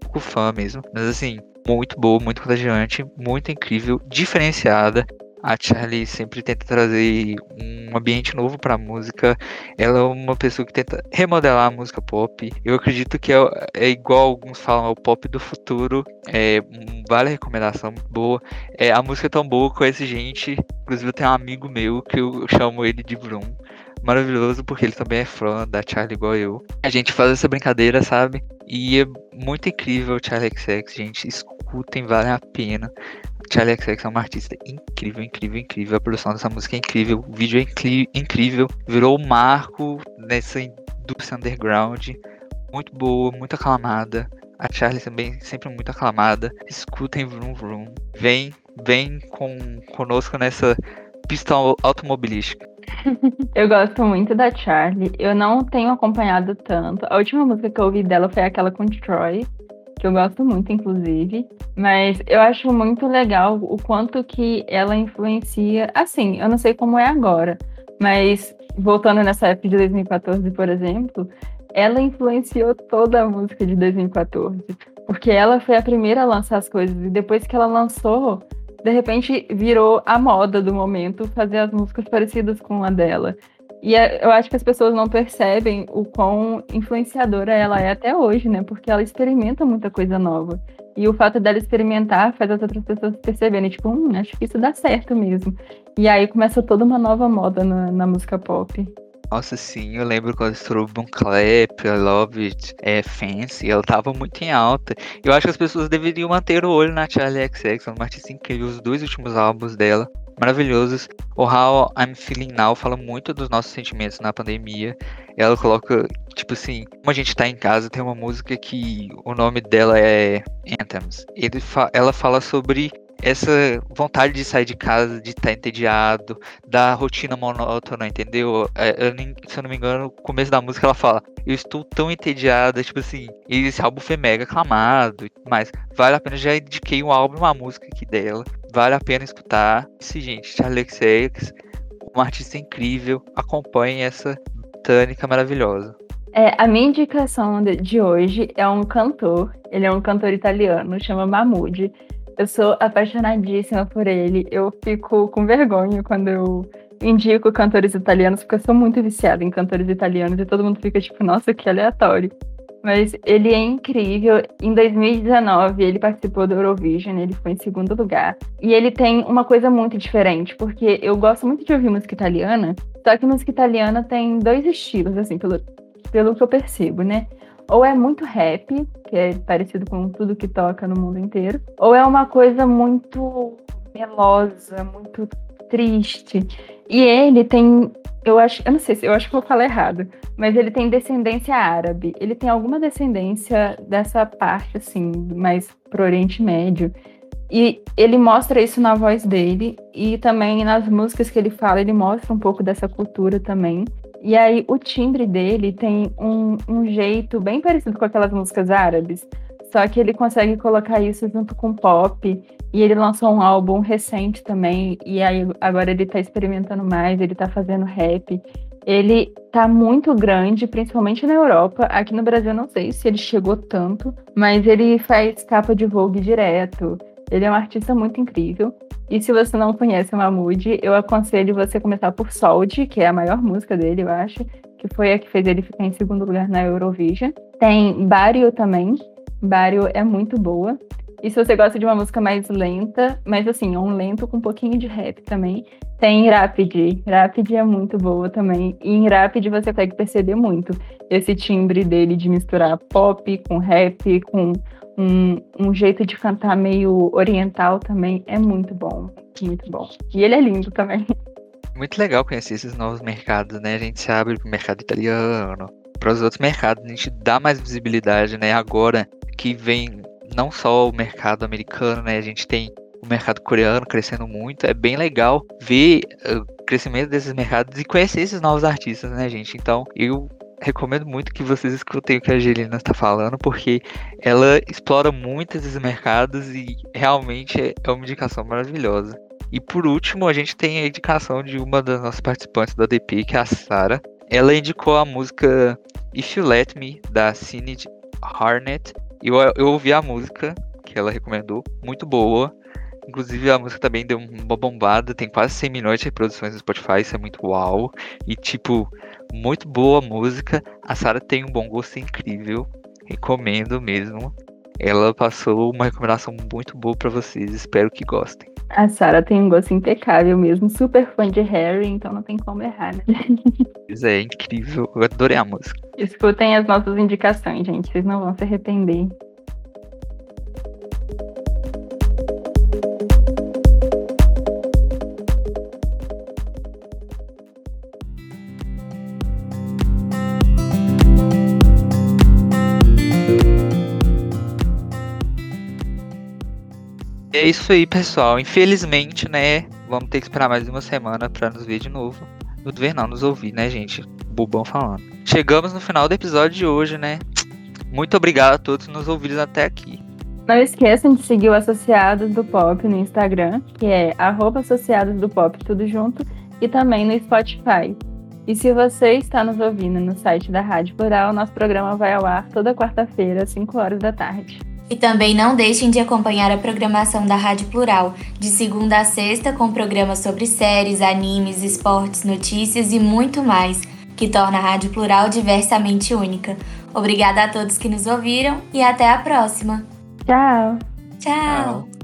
pouco fã mesmo. Mas assim, muito boa, muito contagiante, muito incrível, diferenciada. A Charlie sempre tenta trazer um ambiente novo para a música. Ela é uma pessoa que tenta remodelar a música pop. Eu acredito que é, é igual alguns falam, é o pop do futuro. É, vale a recomendação, boa. É, a música é tão boa com esse gente. Inclusive, eu tenho um amigo meu que eu chamo ele de Brum maravilhoso porque ele também é fã da Charlie igual eu. A gente faz essa brincadeira, sabe? E é muito incrível o Charlie XX, gente. Escutem, vale a pena. Charlie XX é uma artista incrível, incrível, incrível. A produção dessa música é incrível. O vídeo é incrível. Virou um marco nessa indústria underground. Muito boa, muito aclamada. A Charlie também sempre muito aclamada. Escutem Vroom Vroom. Vem, vem com, conosco nessa pista automobilística. eu gosto muito da Charlie. Eu não tenho acompanhado tanto. A última música que eu ouvi dela foi aquela com Troy, que eu gosto muito, inclusive. Mas eu acho muito legal o quanto que ela influencia. Assim, eu não sei como é agora, mas voltando nessa época de 2014, por exemplo, ela influenciou toda a música de 2014. Porque ela foi a primeira a lançar as coisas. E depois que ela lançou, de repente virou a moda do momento fazer as músicas parecidas com a dela. E é, eu acho que as pessoas não percebem o quão influenciadora ela é até hoje, né? Porque ela experimenta muita coisa nova. E o fato dela experimentar faz as outras pessoas perceberem, tipo, hum, acho que isso dá certo mesmo. E aí começa toda uma nova moda na, na música pop. Nossa, sim, eu lembro quando estourou Boom Clap, I Love It, é, Fancy, ela tava muito em alta. Eu acho que as pessoas deveriam manter o olho na Charlie XX, é uma artista incrível, os dois últimos álbuns dela, maravilhosos. O How I'm Feeling Now fala muito dos nossos sentimentos na pandemia. Ela coloca, tipo assim, como a gente tá em casa, tem uma música que o nome dela é Anthems. Fa ela fala sobre essa vontade de sair de casa, de estar tá entediado, da rotina monótona, entendeu? É, eu, se eu não me engano, no começo da música ela fala: Eu estou tão entediada, tipo assim, e esse álbum foi mega aclamado, mas vale a pena, já indiquei um álbum, uma música aqui dela, vale a pena escutar. Isso, gente, Charlie XX, uma artista incrível, acompanhe essa botânica maravilhosa. É, a minha indicação de, hoje é um cantor, ele é um cantor italiano, chama Mahmoud. Eu sou apaixonadíssima por ele. Eu fico com vergonha quando eu indico cantores italianos, porque eu sou muito viciada em cantores italianos e todo mundo fica tipo, nossa, que aleatório. Mas ele é incrível. Em 2019, ele participou do Eurovision, ele foi em segundo lugar. E ele tem uma coisa muito diferente, porque eu gosto muito de ouvir música italiana, só que música italiana tem dois estilos, assim, pelo, pelo que eu percebo, né? Ou é muito rap, que é parecido com tudo que toca no mundo inteiro, ou é uma coisa muito melosa, muito triste. E ele tem, eu acho, eu não sei se eu acho que vou falar errado, mas ele tem descendência árabe. Ele tem alguma descendência dessa parte assim, mais pro Oriente Médio. E ele mostra isso na voz dele e também nas músicas que ele fala, ele mostra um pouco dessa cultura também. E aí o timbre dele tem um, um jeito bem parecido com aquelas músicas árabes, só que ele consegue colocar isso junto com pop. E ele lançou um álbum recente também, e aí agora ele tá experimentando mais, ele tá fazendo rap. Ele tá muito grande, principalmente na Europa. Aqui no Brasil eu não sei se ele chegou tanto, mas ele faz capa de Vogue direto. Ele é um artista muito incrível. E se você não conhece o Mahmood, eu aconselho você começar por Sold, que é a maior música dele, eu acho, que foi a que fez ele ficar em segundo lugar na Eurovision. Tem Barrio também. Barrio é muito boa. E se você gosta de uma música mais lenta, mas assim, um lento com um pouquinho de rap também, tem Rapid. Rapid é muito boa também. E em Rapid você consegue perceber muito esse timbre dele de misturar pop com rap, com um, um jeito de cantar meio oriental também é muito bom, muito bom. E ele é lindo também. Muito legal conhecer esses novos mercados, né? A gente se abre para o mercado italiano, para os outros mercados, a gente dá mais visibilidade, né? Agora que vem não só o mercado americano, né? A gente tem o mercado coreano crescendo muito. É bem legal ver o crescimento desses mercados e conhecer esses novos artistas, né, gente? Então, eu recomendo muito que vocês escutem o que a Angelina está falando, porque ela explora muito esses mercados e realmente é uma indicação maravilhosa. E por último, a gente tem a indicação de uma das nossas participantes da DP, que é a Sara. Ela indicou a música If You Let Me, da Cine Harnett. Eu, eu ouvi a música que ela recomendou, muito boa. Inclusive a música também deu uma bombada, tem quase 100 milhões de reproduções no Spotify, isso é muito uau. E tipo, muito boa música. A Sara tem um bom gosto incrível. Recomendo mesmo. Ela passou uma recomendação muito boa para vocês. Espero que gostem. A Sara tem um gosto impecável mesmo, super fã de Harry, então não tem como errar, né? Pois é, incrível. Eu adorei a música. Escutem as nossas indicações, gente. Vocês não vão se arrepender. É isso aí, pessoal. Infelizmente, né? Vamos ter que esperar mais uma semana para nos ver de novo. Nos ver não, nos ouvir, né, gente? Bobão falando. Chegamos no final do episódio de hoje, né? Muito obrigado a todos nos ouviram até aqui. Não esqueçam de seguir o Associados do Pop no Instagram, que é arroba Associados do Pop, tudo junto, e também no Spotify. E se você está nos ouvindo no site da Rádio Plural, nosso programa vai ao ar toda quarta-feira, às 5 horas da tarde. E também não deixem de acompanhar a programação da Rádio Plural, de segunda a sexta, com programas sobre séries, animes, esportes, notícias e muito mais, que torna a Rádio Plural diversamente única. Obrigada a todos que nos ouviram e até a próxima. Tchau. Tchau. Tchau.